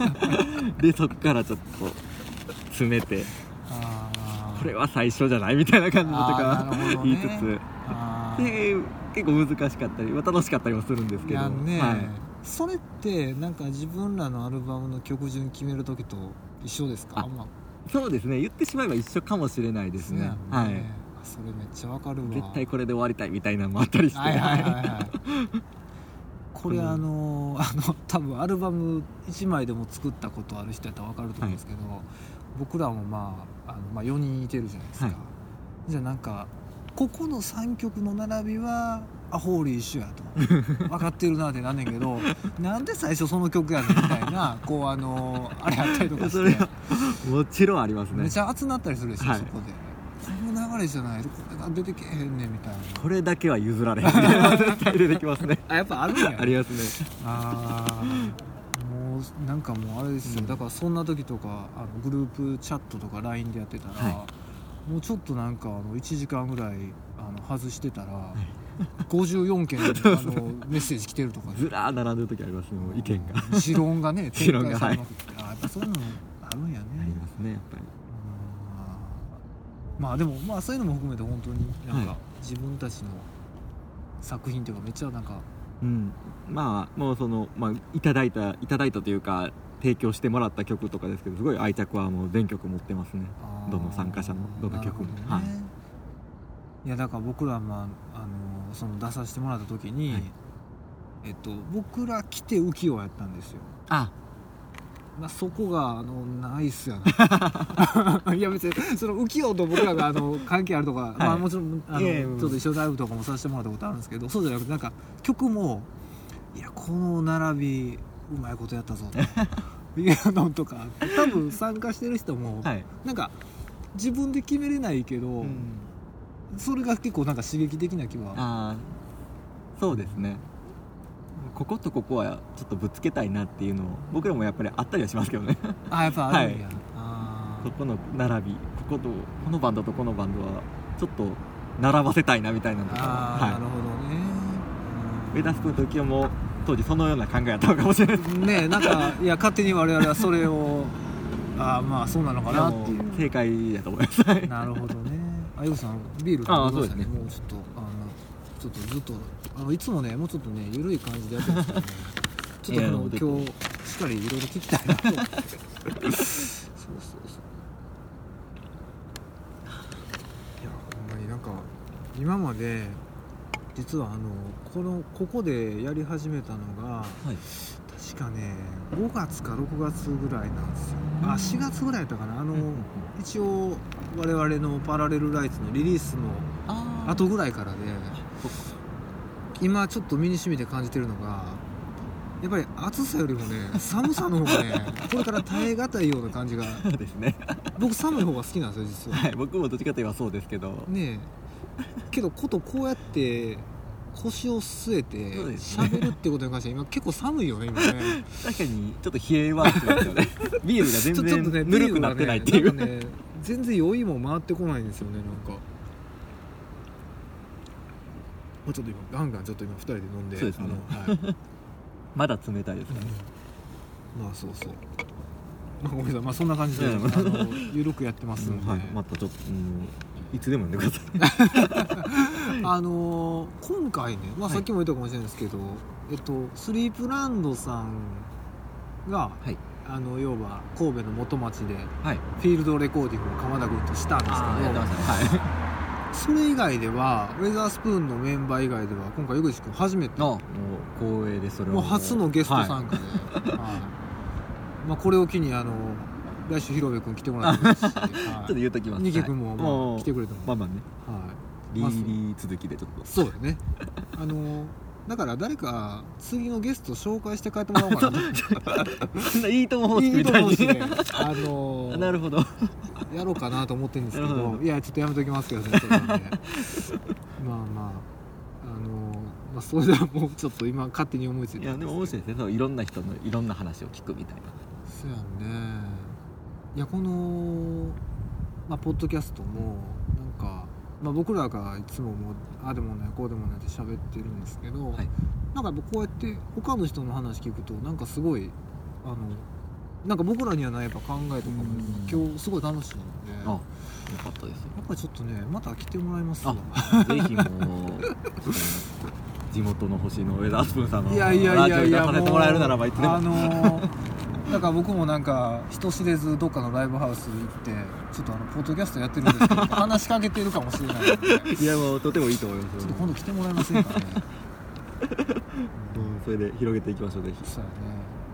B: でそこからちょっと詰めて
A: あー。
B: これは最初じゃない？みたいな感じのと
A: あーな
B: か
A: るほどね。
B: 言いつつで結構難しかったりまあ楽しかったりもするんですけど。
A: ね、
B: はい、
A: それってなんか自分らのアルバムの曲順決める時と一緒ですか？
B: あ
A: まあ。
B: そうですね。言ってしまえば一緒かもしれないですね。
A: そうやん
B: はい。
A: あそれめっちゃわかるわ。
B: 絶対これで終わりたいみたいなのもあったりして。
A: はいはいはいはい。これ
B: うん。
A: あのあの多分アルバム1枚でも作ったことある人やったら分かると思うんですけど、僕らもまああの、まあ、4人いてるじゃないですか、
B: はい。
A: じゃあなんかここの3曲の並びはアホーリー一緒やと。分かってるなってなんねんけどなんで最初その曲やねんみたいなこうあのあれやったりとかして。
B: それはもちろんありますね。
A: めちゃ熱なったりするでしょ、
B: はい。
A: そこで。この流れじゃないとこれが出てけえへんねんみたいな。
B: これだけは譲られへん。絶対出てきますね。
A: あやっぱあるんや。
B: ありますね。
A: ああもうなんかもうあれですよ、
B: うん
A: だからそんな時とかあのグループチャットとか LINE でやってたら、
B: は
A: もうちょっとなんかあの1時間ぐらいあの外してたら、54件あのメッセージ来てるとか
B: ずらー並んでる時ありますねもう意見が。
A: うん。持論がね 展開されまくって、あやっぱそういうのもあるんやね。
B: ありますねやっぱり。
A: うん。まあでもまあそういうのも含めて本当になんか
B: はい。
A: 自分たちの作品というかめっちゃなんか
B: うん。まあもうその、まあ、いただいたいただいたというか提供してもらった曲とかですけどすごい愛着はもう全曲持ってますね。どの参加者のどの曲も。
A: ね。
B: はい。
A: いやだから僕らまああのその出させてもらった時に、
B: はい。
A: えっと僕ら来て浮世やったんですよ。
B: あ。
A: まあ、そこがあのナイスやな。いや別にその浮世と僕らがあの関係あるとか、まあもちろんあのちょっと一緒にライブとかもさせてもらったことあるんですけどそうじゃなくてなんか曲もいやこの並びうまいことやったぞと。いうのとか。多分参加してる人も、
B: はい、
A: なんか自分で決めれないけど、
B: うん。
A: それが結構なんか刺激的な気は。
B: ああそうですね。こことここはちょっとぶつけたいなっていうのを僕らもやっぱりあったりはしますけどね。
A: あやっぱあるんや、
B: はい。
A: あ
B: ここの並びこことこのバンドとこのバンドはちょっと並ばせたいなみたいなのとか
A: あー、なる
B: は
A: ほどね。
B: い、ウェダースプーンの時も当時そのような考えやったのかもしれない
A: ねえなんかいや勝手に我々はそれを ああまあそうなのかなっていう。
B: も正解だと思います。はい
A: なるほどね。あゆうさんビール
B: ああそうですね。
A: もうちょっとあのちょっとずっとあのいつもねもうちょっとね緩い感じでやってるんですけどね。ちょっとあの今日しっかりいろいろ聞きたいなと思って。そうそうそういやほんまになんか今まで実はあのこのここでやり始めたのが
B: はい。
A: 確かね5月か6月ぐらいなんですよ。あ4月ぐらいだったかな。あの、一応我々のパラレルライツのリリースの後ぐらいからで今ちょっと身に染みて感じてるのがやっぱり暑さよりもね寒さの方がね これから耐え難いような感じが。
B: ですね。
A: 僕寒い方が好きなんですよ実は。
B: はい僕もどっちかといえばそうですけど。
A: ねえけどことこうやって腰を据えて
B: そうですね。
A: 喋るってことに関しては今結構寒いよね今ね。
B: 確かにちょっと冷えはしますよね。ビールが全
A: ちょちょっとね
B: 然ぬるくなってないっていう、
A: ビールがねなんかね全然酔いも回ってこないんですよねなんか。もうちょっと今ガンガンちょっと今2人で飲んで
B: そうですね。
A: あの、はい、
B: まだ冷たいですね、
A: まあそうそう。まあごめんなさい。まあそんな感じであの緩くやってますんで、
B: はい、またちょっと、うん、いつでも呼んでください。
A: あのー今回ね、まあ、
B: はい。
A: さっきも言ったかもしれないですけど、えっとスリープランドさんが、
B: はい。
A: あの要は神戸の元町で
B: はい。
A: フィールドレコーディングを鎌田君としたんですけど
B: ああやってましたね。は
A: それ以外ではウェザースプーンのメンバー以外では今回江口君初めて。
B: いのもう光栄ですそれは
A: もう。初のゲスト
B: はい
A: 参加で、はい。まあ、これを機にあの来週広部君来てもらってもいいですし、
B: ちょっと言うときます
A: ニケ君も、まあ、来てくれても、
B: まあまあね
A: はい
B: リーリー続きでちょっと
A: そうだねあのだから誰か次のゲスト紹介して帰ってもらおうかな
B: いいとも方式
A: いいと
B: みたいに
A: 思うしねあの
B: なるほど
A: やろうかなと思ってるんですけ
B: ど
A: いやちょっとやめときますけどねそれなんでまあまああのまあそれではもうちょっと今勝手に思いついて
B: いやでも面白いですねいろんな人のいろんな話を聞くみたいな
A: そうやねいやこの、まあ、ポッドキャストもなんか、まあ、僕らがいつももうああでもないこうでもないって喋ってるんですけど、
B: はい。
A: なんかやっぱこうやって他の人の話聞くとなんかすごいあのなんか僕らにはないやっぱ考えとかも
B: うん。
A: 今日すごい楽しいんで
B: あ
A: や
B: よかったですよ。
A: っぱりちょっとねまた来てもらいますわ。
B: ぜひもう 地元の星の上田アスプンさんのラジオに出させてもらえるならばいつでも。
A: あのー だから僕もなんか人知れずどっかのライブハウス行ってちょっとあのポッドキャストやってるんですけど 話しかけてるかもしれない。
B: いやもうとてもいいと思います
A: っと今度来てもらえませんかね、
B: うん。それで広げていきましょうぜひ。
A: そうやね。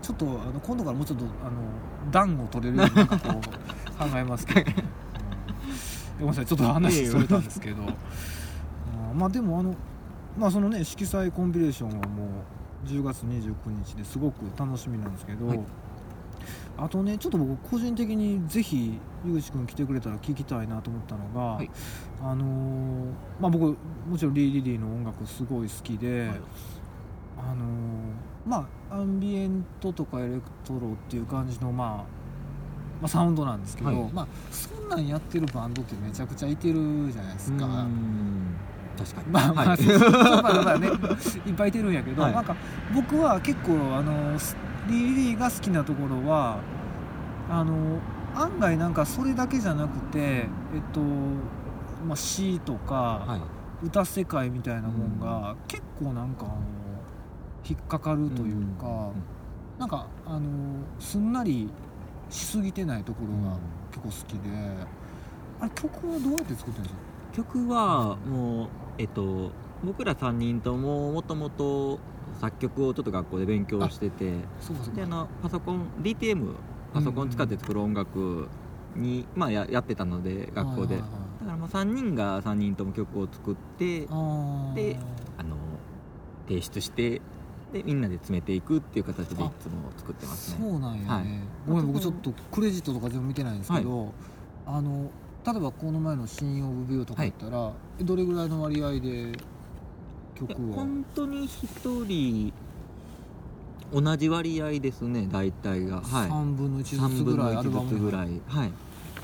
A: ちょっとあの今度からもうちょっとあの暖を取れるようになんかこう考えますけど、ね うん、ごめんなさいちょっと話それたんですけど。うんまあでもあのまあそのね色彩コンビネーションはもう10月29日ですごく楽しみなんですけど、
B: はい
A: あとねちょっと僕個人的にぜひ井口君来てくれたら聞きたいなと思ったのが、
B: はい。
A: あのーまあ僕もちろんリー・リリーの音楽すごい好きで、
B: はい。
A: あのーまあアンビエントとかエレクトロっていう感じの、まあ、まあサウンドなんですけど、
B: はい。
A: まあそんなんやってるバンドってめちゃくちゃいてるじゃないですか。
B: うん。確かに。
A: まあまあ、
B: はい。
A: まあまあねいっぱいいてるんやけど、
B: はい。
A: なんか僕は結構あのスリー・リリーが好きなところはあの案外なんかそれだけじゃなくてえっと、まあ、詩とか、
B: はい。
A: 歌世界みたいなもんが、結構なんかあの引っかかるというか、
B: うん
A: なんかあのすんなりしすぎてないところが結構好きで、あれ曲はどうやって作ってるんですか？
B: 曲はもうえっと僕ら3人とももともと作曲をちょっと学校で勉強しててであのパソコン DTM パソコン使って作る音楽に、まあ、ややってたので学校で、
A: はいはいはい。
B: だからまあ3人が3人とも曲を作ってであの提出してでみんなで詰めていくっていう形でいつも作ってますね。
A: そうなんやね、
B: はい。
A: ごめん僕ちょっとクレジットとか全部見てないんですけど、あの例えばこの前の「シーン・オブ・ビュー」とかやったら、えどれぐらいの割合で曲
B: いや
A: を。
B: 本当に1人同じ割合ですね大体が。はい。
A: 3分の1ずつ
B: 3分の
A: ぐらい。アルバ
B: 1
A: ム
B: ずつぐらいはい。ま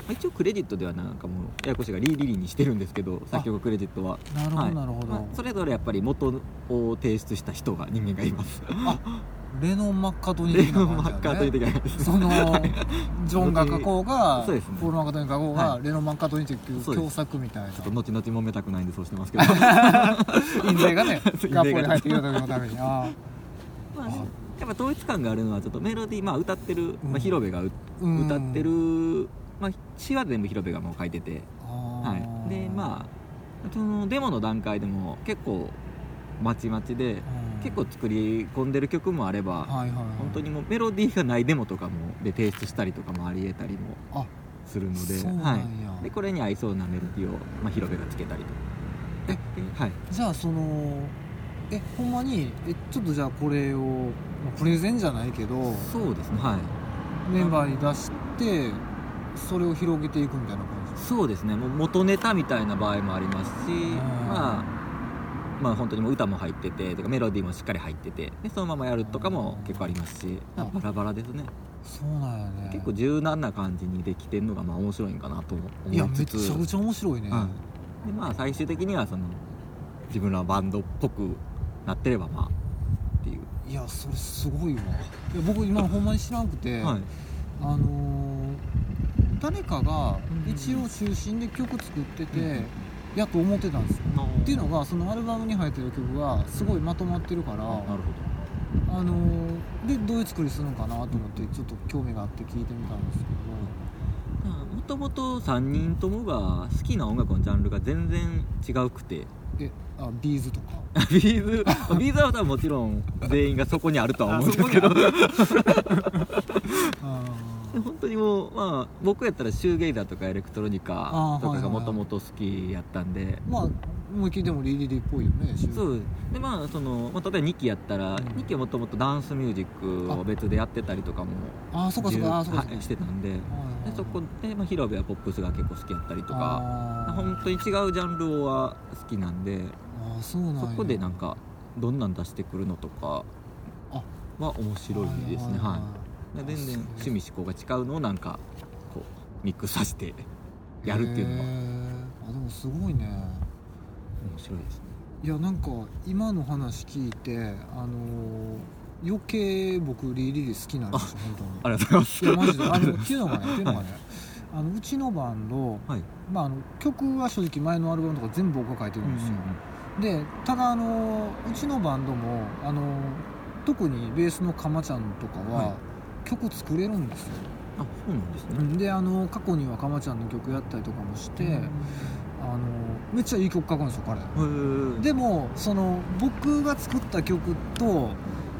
B: あ一応クレジットではなんかもうややこしいがリーリリーにしてるんですけど作曲クレジットは、
A: なるほど、
B: はい。
A: なるほど、
B: まあ、それぞれやっぱり元を提出した人が人間がいます
A: レノン・マッカートニー
B: レ
A: 的な感じ
B: ノン・マッカートニー
A: そのジョンが書こうが
B: そうですね。
A: ポール・マッカートニーが書こうが、
B: は
A: レノン・マッカートニーっていう共作みたいな。
B: ちょっと後々揉めたくないんでそうしてますけど。
A: 印税がね 学校に入ってきた時のために。あ
B: まあねやっぱ統一感があるのはちょっとメロディー、まあ、歌ってる、
A: うん。
B: まあ、広部がう
A: ん。
B: 歌ってる、まあ、詩は全部広部がもう書いてて、はい、でまあそのデモの段階でも結構まちまちで
A: うん
B: 結構作り込んでる曲もあれば、
A: はいはいはい。
B: 本当にもうメロディーがないデモとかもで提出したりとかもありえたりも
A: あ
B: するのではい、でこれに合いそうなメロディーを、まあ、広部がつけたりと
A: え
B: ではい。
A: じゃあそのえほんまにえちょっとじゃあこれを、まあプレゼンじゃないけど
B: そうですねはい。
A: メンバーに出してそれを広げていくみたいな感じ？
B: そうですね。もう元ネタみたいな場合もありますし
A: ん。
B: まあまあ本当にもう歌も入ってててかメロディーもしっかり入っててでそのままやるとかも結構ありますし
A: あ。
B: バラバラですね。
A: そうなんやね。
B: 結構柔軟な感じにできてるのがまあ面白いんかなと思いつつ。
A: めちゃくちゃ面白いね、
B: うん。でまあ最終的にはその自分らのバンドっぽくなってればまあっていう、
A: いやそれすごいわ。いや僕今ほんまに知らんくて、
B: はい。
A: あのー誰かが
B: うん
A: 一応中心で曲作ってて、
B: うん
A: やと思ってたんですよ。
B: っ
A: っていうのがそのアルバムに入ってる曲がすごいまとまってるから、
B: なるほ
A: あのーでどういう作りするのかなと思ってちょっと興味があって聞いてみたんですけ
B: ど。もともと3人ともが好きな音楽のジャンルが全然違うくて。
A: どえあビーズとか。
B: ビーズ？ビーズは多分もちろん全員がそこにあるとは思うんですけど。
A: あ
B: で本当にもうまあ僕やったらシューゲイザーとかエレクトロニカとかがもともと好きやったんで。
A: まあ思いっきりでもリリリっぽいよね
B: そうでまあその、まあ、例えば2期やったら、
A: うん。
B: 2期はもともとダンスミュージックを別でやってたりとかも
A: ああそっかそっか。
B: してたんで。でそこで、まあ、広部はポップスが結構好きやったりとか本当に違うジャンルは好きなんで
A: あーそうなんや。
B: そこでなんかどんなん出してくるのとか
A: あ。
B: は面白いですね。はい全然趣味思考が違うのをなんかこうミックスさせてやるっていうのは。
A: あでもすごいね。
B: 面白いですね。
A: いやなんか今の話聞いてあのー余計僕リリリ好きなんですよ本当に。
B: ありがとうございます。
A: いやマジで。あのっていうのがねっていうのがねあのうちのバンド、
B: はい。
A: まあ、あの曲は正直前のアルバムとか全部僕が書いてるんですよ、でただあのうちのバンドもあの特にベースのかまちゃんとかは、
B: はい
A: 曲作れるんですよ、
B: あそうなんですね。
A: うん。であの過去にはかまちゃんの曲やったりとかもして、あのめっちゃいい曲書くんですよ彼。
B: へ
A: でもその僕が作った曲と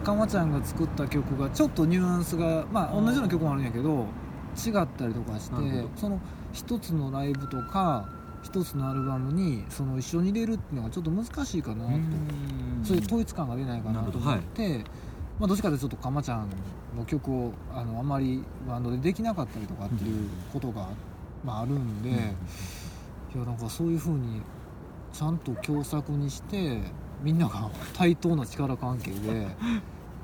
A: かまちゃんが作った曲がちょっとニュアンスがまあ同じような曲もあるんやけど違ったりとかしてその一つのライブとか一つのアルバムにその一緒に入れるっていうのがちょっと難しいかなと。そういう統一感が出ないかなと思って、まあ、どっちかというとちょっとかまちゃんの曲をあのあまりバンドでできなかったりとかっていうことが、まあ、あるんで、いやなんかそういうふうにちゃんと共作にしてみんなが対等な力関係で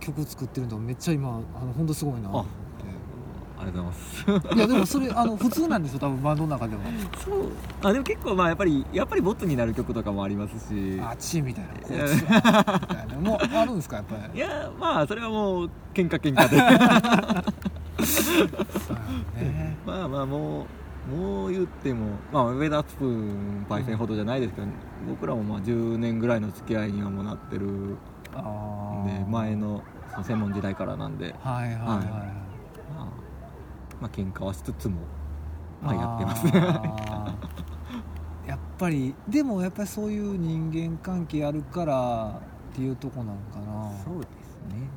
A: 曲作ってるのめっちゃ今あの本当すごいな。と思っ
B: ありがとうございます。
A: ていやでもそれあの普通なんですよ多分バンドの中では。
B: そう。あでも結構まあやっぱりやっぱりボツになる曲とかもありますし。
A: あっちみたいな。こっちみたいな。もうあるんですかやっぱり。
B: いやまあそれはもう喧嘩喧嘩で。
A: ね。
B: まあまあもうもう言ってもまあウェザースプーンパイセンほどじゃないですけど、僕らもまあ10年ぐらいの付き合いにはもうなってるで
A: ー。
B: 前の専門時代からなんで。
A: はいはいはい、
B: まあまあ喧嘩はしつつもまあやってます。ね
A: やっぱりでもやっぱりそういう人間関係あるからっていうとこなんかな。
B: そうですね。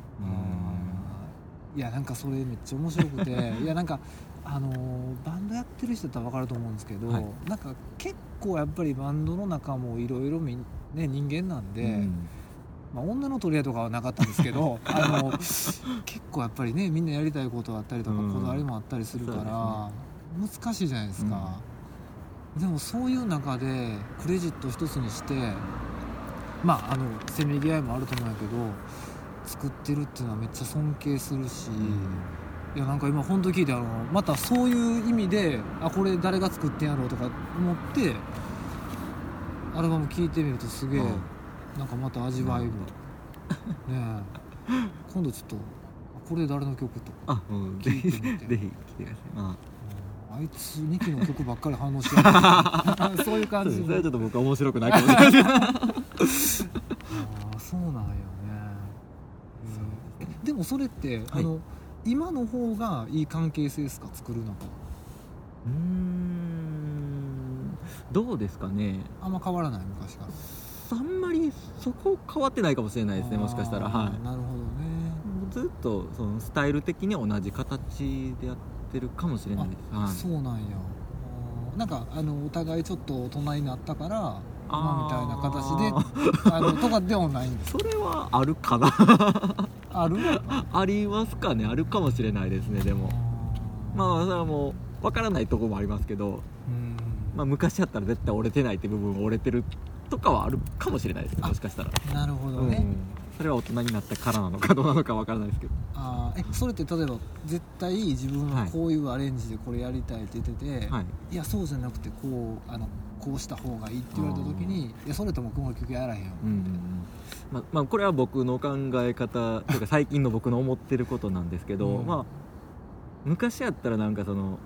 A: いやなんかそれめっちゃ面白くて。いやなんかあのーバンドやってる人だったら分かると思うんですけど、
B: はい。
A: なんか結構やっぱりバンドの中もいろいろね人間なんで、
B: うん
A: まあ、女の取り合いとかはなかったんですけど あの結構やっぱりねみんなやりたいことあったりとか、
B: うん。
A: こだわりもあったりするから、難しいじゃないですか、でもそういう中でクレジット一つにしてまああのせめぎ合いもあると思うんやけど作ってるっていうのはめっちゃ尊敬するし、いやなんか今本当聞いてあのまたそういう意味であこれ誰が作ってんやろうとか思ってアルバム聴いてみるとすげえ、
B: うん
A: なんかまた味わいもねえ。今度ちょっとあこれ誰の曲と。か
B: あうん。ぜひ
A: 聞いてみて。
B: ぜひ来てください。まあ。
A: あいつ2期の曲ばっかり反応してる そういう感じ
B: それはちょっと僕は面白くないかもしれない
A: ああそうなんよね、うんでもそれって、あの今の方がいい関係性ですか？作るのが。
B: うーん。どうですかね。
A: あんま変わらない昔から
B: あんまりそこ変わってないかもしれないですねもしかしたら。はい。
A: なるほどね。
B: ずっとそのスタイル的に同じ形でやってるかもしれないです、はい、
A: そうなんや。なんかあのお互いちょっと大人になったから今みたいな形であのとかではないんです
B: それはあるかな。
A: ある
B: ありますかね。あるかもしれないですねでも。まあそれはもう分からないところもありますけど、
A: うん。
B: まあ、昔やったら絶対折れてないって部分が折れてるとかはあるかもしれないですね
A: あ
B: もしかしたら、
A: なるほどね、
B: うん、それは大人になったからなのかどうなのか分からないですけど。
A: あーえそれって例えば絶対自分はこういうアレンジでこれやりたいって言ってて、
B: はい。
A: いやそうじゃなくてこうあのこうした方がいいって言われた時にいやそれともこの曲やらへんよ、
B: まあまあ、これは僕の考え方というか最近の僕の思ってることなんですけど、
A: うん。
B: まあ昔やったらなんかその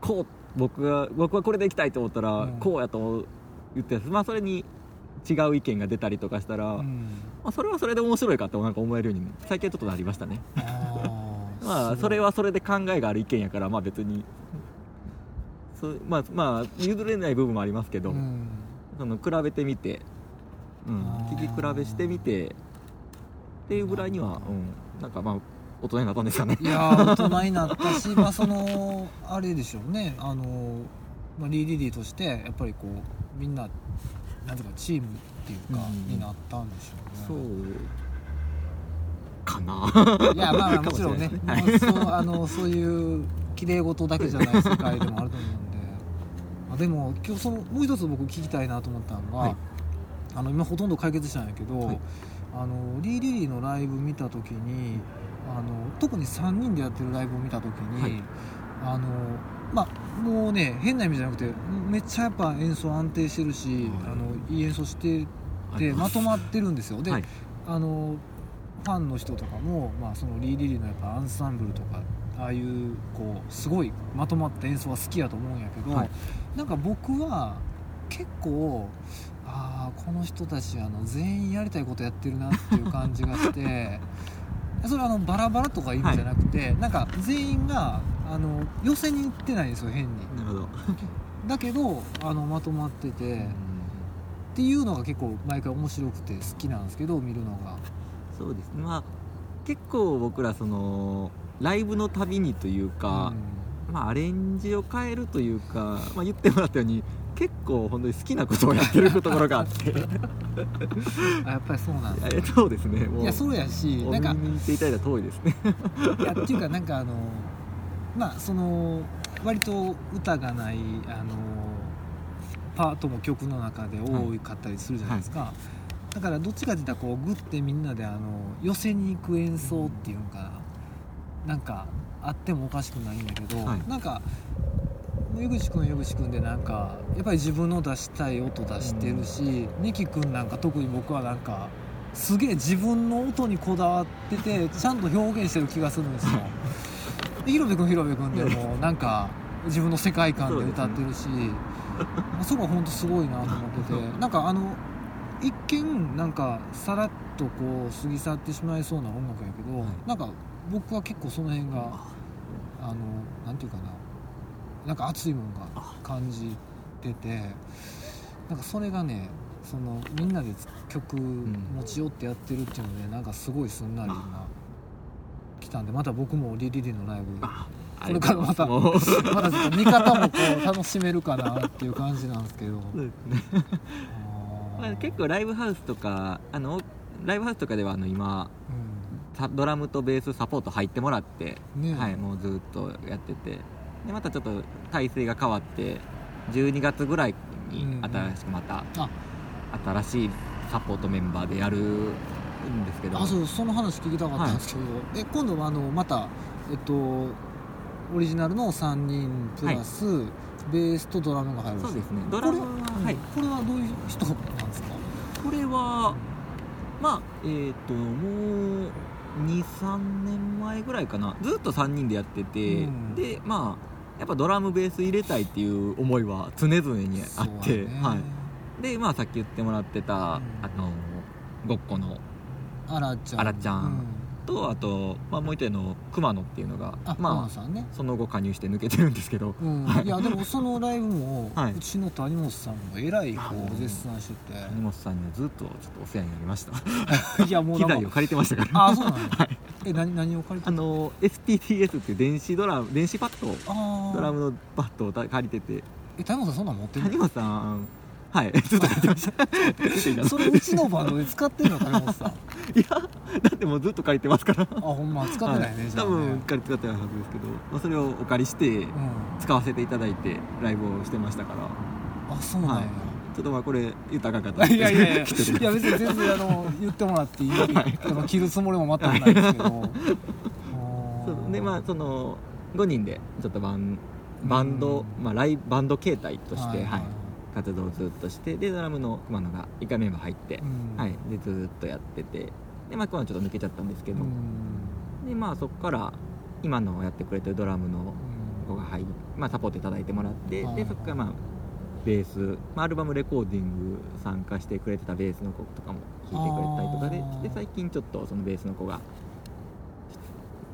B: こう僕が僕はこれでいきたいと思ったら、
A: うん。
B: こうやと言ってまあそれに違う意見が出たりとかしたら、
A: うん。
B: まあ、それはそれで面白いかとなんか思えるように最近ちょっとなりましたね。まあ
A: う
B: それはそれで考えがある意見やからまあ別にそうまあまあ譲れない部分もありますけど、
A: うん。
B: その比べてみて、うん。聞き比べしてみてっていうぐらいには、うん、なんかまあ大人になったんですかね。
A: いやー大人になったしまあそのあれでしょうね。あの、まあ、リーディディとしてやっぱりこうみんななんていうかチームっていうか、
B: うん。
A: になったんでしょ
B: そう
A: ね
B: かな。
A: いやまあまあ もちろんね
B: かもしれない。ですね
A: もうそうあのそういう綺麗事だけじゃない世界でもあると思うんで。あでも今日そのもう一つ僕聞きたいなと思ったのが、
B: はい。
A: あの今ほとんど解決したんやけど、
B: はい。
A: あのリー・リリーのライブ見た時にあの特に3人でやってるライブを見た時に、
B: はい。
A: あのまあもうね変な意味じゃなくてめっちゃやっぱ演奏安定してるし、
B: はい。
A: あのいい演奏しててまとまってるんですよ。で、
B: はい。
A: あのファンの人とかも、まあ、そのリー・リリーのやっぱアンサンブルとかああいうこうすごいまとまった演奏は好きやと思うんやけど、
B: はい。
A: なんか僕は結構ああこの人たちあの全員やりたいことやってるなっていう感じがして それはあのバラバラとかいう意味じゃなくて、なんか全員があの寄せに行ってないんですよ変に。
B: なるほど、
A: だけどあのまとまってて、っていうのが結構毎回面白くて好きなんですけど見るのが。
B: そうですね。まあ結構僕らそのライブのたびにというか、まあ、アレンジを変えるというか、まあ、言ってもらったように結構本当に好きなことをやってるところがあって。
A: あやっぱりそうなんだ
B: えそうですね。もう
A: いやそうやし
B: お
A: なんか
B: 耳にしていただいたら遠いですね。
A: いやっていうかなんかあのまあその割と歌がないあのパートも曲の中で多かったりするじゃないですか、だからどっちかっていったらこうグッてみんなであの寄せに行く演奏っていうのかななんかあってもおかしくないんだけど、
B: はい。
A: なんか江口君江口君でなんかやっぱり自分の出したい音出してるし二木君なんか特に僕はなんかすげえ自分の音にこだわっててちゃんと表現してる気がするんですよ で広部君広部君でもなんか自分の世界観で歌ってるしそ,、そこは本当すごいなと思ってて なんかあの一見なんかさらっとこう過ぎ去ってしまいそうな音楽やけど、
B: はい
A: なんか僕は結構その辺があ。のなんていうかななんか熱いもんが感じててなんかそれがねそのみんなで曲持ち寄ってやってるっていうのでなんかすごいすんなり今来たんでまた僕もリリリのライブ
B: あ
A: これからまたまだちょっと見方もこう楽しめるかなっていう感じなんですけど。
B: 結構ライブハウスとかあのライブハウスとかではあの今
A: う
B: サドラムとベースサポート入ってもらって、
A: んね
B: はい、もうずっとやってて。でまたちょっと体制が変わって12月ぐらいに
A: うんうん。
B: 新しくまた、
A: あ。
B: 新しいサポートメンバーでやるんですけど
A: あそうその話聞きたかったんですけど、え今度はあのまたえっとオリジナルの3人プラス、ベースとドラムが入るん
B: そうですね。
A: これ
B: ドラムは、はい、
A: これはどういう人なんですか？
B: これはまあえっ、ともう23年前ぐらいかな。ずっと3人でやってて、
A: うん。
B: でまあやっぱドラムベース入れたいっていう思いは常々にあって、
A: ね。
B: はい、でまあさっき言ってもらってた、あのごっこの
A: あらちゃん。
B: あらちゃん。
A: うん。
B: とあと、まあ、もう一人の熊野っていうのが
A: あ
B: まあ
A: まさんね。
B: その後加入して抜けてるんですけど。
A: うん。
B: はい。
A: いやでもそのライブも、
B: はい。う
A: ちの谷本さんもえらいこ
B: う
A: う絶賛して
B: 谷本さんにはずっとちょっとお世話になりました。
A: て いやもう
B: 機材を借りてましたから。
A: あそうなんや、え何何を借りて
B: あの SPTS っていう電子ドラム電子パッド
A: あ
B: ドラムのパッドを借りてて。
A: え谷本さんそんなん持ってる
B: 谷本さんはい。ずっと借りてました
A: それうちのバンドで使ってんの谷本さんあ
B: いやだってもうずっと借りてますから。
A: ほんま？使ってないね、
B: はい。多分借りてたはずですけど、まあ、それをお借りして
A: う
B: 使わせていただいてライブをしてましたから。
A: んあそうなんや、
B: はい。ちょっとまあこれ言ったらあかんかった。
A: いやいやいや。いや別に全然あの言ってもらっていい、あの切るつもりも全くないですけど。
B: でまあその5人でちょっとバンバンド、
A: うん。
B: まあ、ライブバンド形態と
A: あ
B: して、はい活動をずっとしてでドラムの熊野が1回メンバー入って、
A: うん。
B: はい、でずっとやっててで、まあ、熊野ちょっと抜けちゃったんですけど、
A: うん。
B: でまあそこから今のやってくれてるドラムの子が入り、まあ、サポートいただいてもらって
A: はい。
B: でそこからまあベース、まあ、アルバムレコーディング参加してくれてたベースの子とかも弾いてくれたりとかでで最近ちょっとそのベースの子が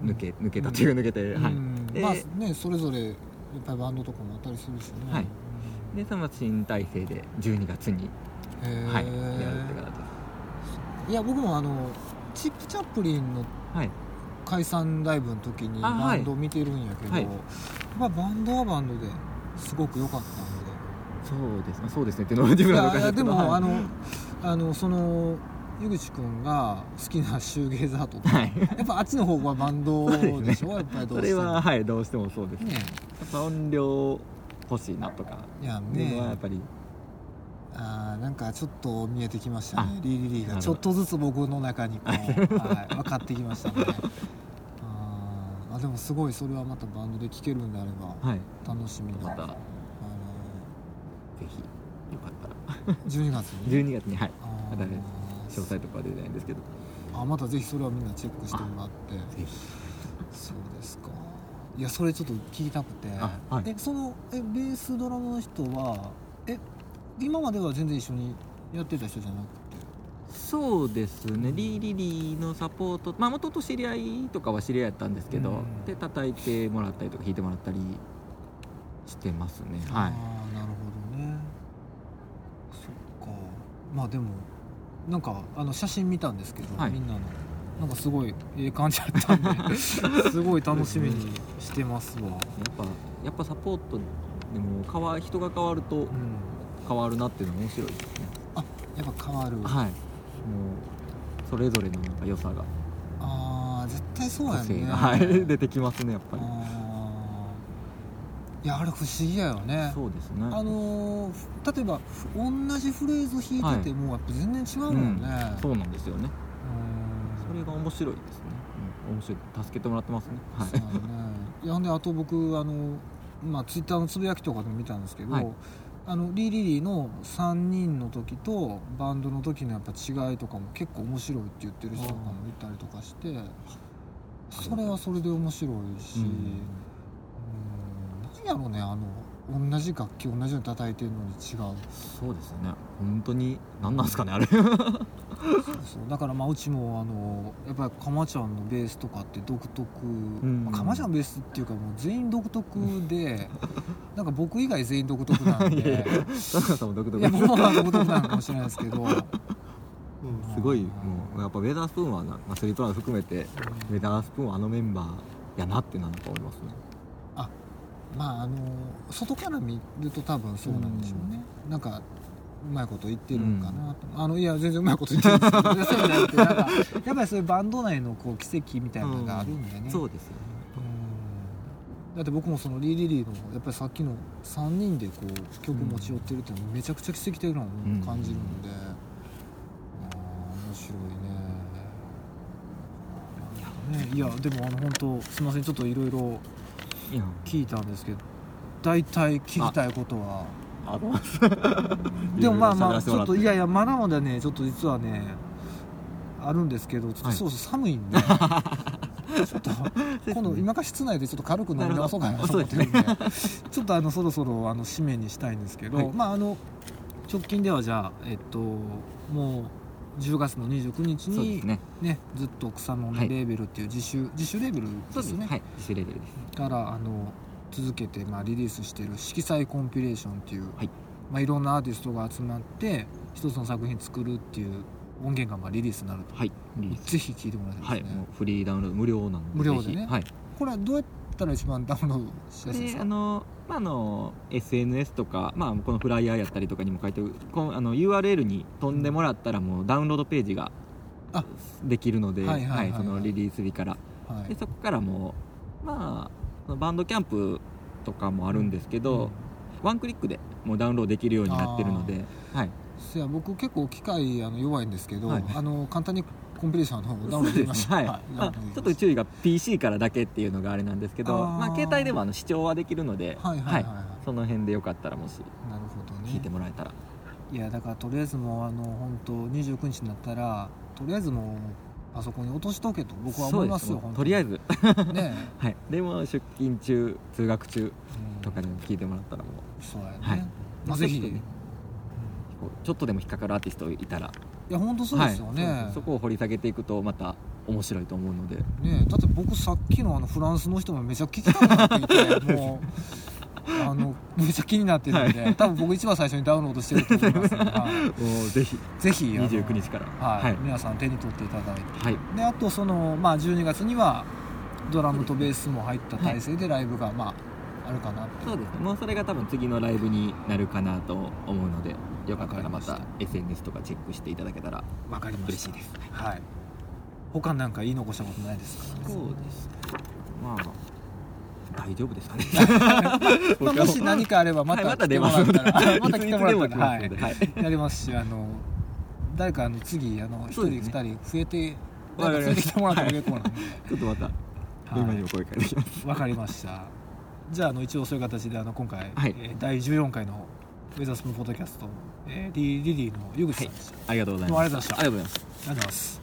B: 抜け抜けたというか抜けて、はい、
A: まあねそれぞれやっぱりバンドとかもあったりするしね。
B: はいでその新体制で12月に、はい、やるって形で
A: いや僕もあのチップ・チャップリンの
B: すはい。
A: 解散ライブの時にバンド見てるんやけど、
B: はい。
A: まあバンドはバンドですごく良かったので。
B: そうですね。そうですね。っていうのは自分の
A: いで
B: 昔ですけどはい
A: もあのあのその井口君が好きなシューゲーザーとか、
B: はい。
A: やっぱあっちの方はバンドでしょ、やっぱりど
B: そう
A: しても。
B: れははいどうしてもそうですね。
A: ね。
B: やっぱ音量欲しいなとか。
A: いや
B: っていうのはや
A: ね
B: っぱり。
A: あーなんかちょっと見えてきましたね。
B: あ
A: リリリーが。ちょっとずつ僕の中にこう、はい、分かってきましたね。あでもすごいそれはまたバンドで聴けるんであれば
B: はい。
A: 楽しみだ
B: また。ぜ
A: あ
B: ひよかったら。
A: の12月に
B: ？12月にはい。またね詳細とかは出てないんですけど。
A: あまたぜひそれはみんなチェックしてもらって。そうですかいやそれちょっと聞きたくて、
B: あはい。
A: えそのえベースドラムの人はえ今までは全然一緒にやってた人じゃなくて？
B: そうですね。リーリリーのサポートまあ元々知り合いとかは知り合いやったんですけど、
A: うん。
B: で叩いてもらったりとか弾いてもらったりしてますね。
A: あ
B: はい。
A: あなるほどね。そっか。まあでもなんかあの写真見たんですけど、
B: はい。
A: みんなのなんかすごいええ感じだったんで すごい楽しみにしてますわ、
B: やっぱやっぱサポートでも変わ人が変わると
A: うん、
B: 変わるなっていうのは面白いですね。
A: やっぱ変わる、
B: はい。もうそれぞれのなんか良さが。
A: ああ絶対そうやね。
B: はい、出てきますねやっぱり。
A: あー。いやあれ不思議やよね。
B: そうですね。
A: あのー例えばふ同じフレーズ弾いててもやっぱ全然違うもんね、
B: そうなんですよねれが面白いですね、うん、面白い。助けてもらってますね。はい。
A: そうだね。いやであと僕あのまあツイッターのつぶやきとかでも見たんですけど、
B: はい。
A: あのリーリリーの3人の時とバンドの時のやっぱ違いとかも結構面白いって言ってる人とかもいたりとかしてそれはそれで面白いし、
B: うん。
A: うん。何やろうねあの同じ楽器同じように叩いてるのに違う。
B: そうですね。本当に何なんですかねあれ。
A: そうそう。だからまあうちもあのやっぱりかまちゃんのベースとかって独特、
B: ん。
A: まあかまちゃんのベースっていうかもう全員独特で なんか僕以外全員独特なん
B: いやいやさんも独特。
A: いや僕は独特なのかもしれないですけど。
B: すごいもうやっぱウェザースプーンはな、まあ、スリープラン含めてウェザースプーンはあのメンバーやなってなんか思いますね
A: まああの外から見ると多分そうなんでしょうね、なんかうまいこと言ってるんかなと、あのいや全然うまいこと言ってるんですけどそうじゃなくてなんかやっぱりそういうバンド内のこう奇跡みたいなのがあるんでね、
B: そうですよね。
A: うん。だって僕もそのリーリリーのやっぱりさっきの3人でこう曲持ち寄ってるっていうのはめちゃくちゃ奇跡的なのを感じるので、あー面白いね。ねいやでもあの本当すみません。ちょっといろいろ
B: いや
A: 聞いたんですけど大体聞きたいことは。
B: あります
A: でもまあまあちょっといやいやまだまだねちょっと実はねあるんですけどちょっと
B: はい。
A: そうそう寒いんで、ちょっと今度今から室内でちょっと軽く飲み直そうかなと思って。るんで ちょっとあのそろそろあの締めにしたいんですけど、
B: はい。
A: まああの直近ではじゃあえっともう10月の29日に
B: ね。
A: ねずっと草の
B: はい。
A: 根レーベルっていう自主、自主レーベル
B: です
A: ね、
B: はい。自主レベルです。
A: からあの続けて、まあ、リリースしてる色彩コンピレーションっていう、
B: はい。
A: まあ、いろんなアーティストが集まって一つの作品作るっていう音源がまあリリースになると、
B: はい。
A: ぜひ聴いてもらいた
B: はいい
A: ですね、
B: もうフリーダウンロード無料なので
A: 無料でね。
B: はい。
A: これはどうやったら一番ダウンロードしやすいです
B: で
A: か
B: あの,、まあ、あの SNS とか、まあ、このフライヤーやったりとかにも書いてるこのあの URL に飛んでもらったらもうダウンロードページが
A: あ
B: できるので、そのリリース日から。
A: はい。
B: でそこからもうまあバンドキャンプとかもあるんですけど、ワンクリックでもうダウンロードできるようになってるので、はい、
A: せや僕結構機械あの弱いんですけど、
B: はい。
A: あの簡単にコンピレーションのダウンロードできました
B: はい。
A: はい。
B: まあ、ちょっと注意が PC からだけっていうのがあれなんですけどまあ、携帯でもあの視聴はできるので、
A: はいはい
B: その辺でよかったらもし
A: なるほどね。
B: 聞いてもらえたら、
A: いやだからとりあえずもうあの本当29日になったらとりあえずもうパソコンに落としとけと僕は思いますよ
B: とりあえず、
A: ずね
B: はい、でも出勤中通学中
A: うん。
B: とかでも聞いてもらったらもう。
A: そうやね、
B: はい。
A: まあ、ぜひ、
B: ちょっとでも引っかかるアーティストいたら
A: いや本当そうですよね、
B: はい、そこを掘り下げていくとまた面白いと思うので。
A: ねだって僕さっきのあのフランスの人もめちゃ聞きたくなっていて もうあのめちゃ気になってるんで多分僕一番最初にダウンロードしてると思いますはい
B: ぜひ。
A: ぜひあの
B: 29日から。
A: はい。
B: はい、
A: 皆さん手に取っていただいて。
B: はい。
A: であとその、まあ、12月にはドラムとベースも入った体制でライブが、まあ、あるかな
B: そうですね。もうそれが多分次のライブになるかなと思うのでよかったらまた SNS とかチェックしていただけたら
A: わかりました。
B: 嬉しいです。
A: はい。他なんか言い残したことないですか？
B: そうですまあ大丈夫ですかね。
A: ま あもし何かあればま
B: はい
A: た来てもらったら、また来てもらったら、はい
B: いつでも来ますので。はい。
A: やりますしあの誰かあの次あの一人
B: うですね。
A: 人増えて
B: わかりました
A: 連れてきてもらっても結構なんで。
B: ちょっとまた
A: はい
B: 今にも声かけてきます。
A: わかりました。じゃああの一応そういう形であの今回、
B: はい。
A: えー第14回のウェザースプーンポッドキャスト、えー、リリリーの湯口さんでした、
B: ありがとうござい
A: あ
B: ます。
A: りがとうございました
B: ありがとうございます。
A: ありがとうございます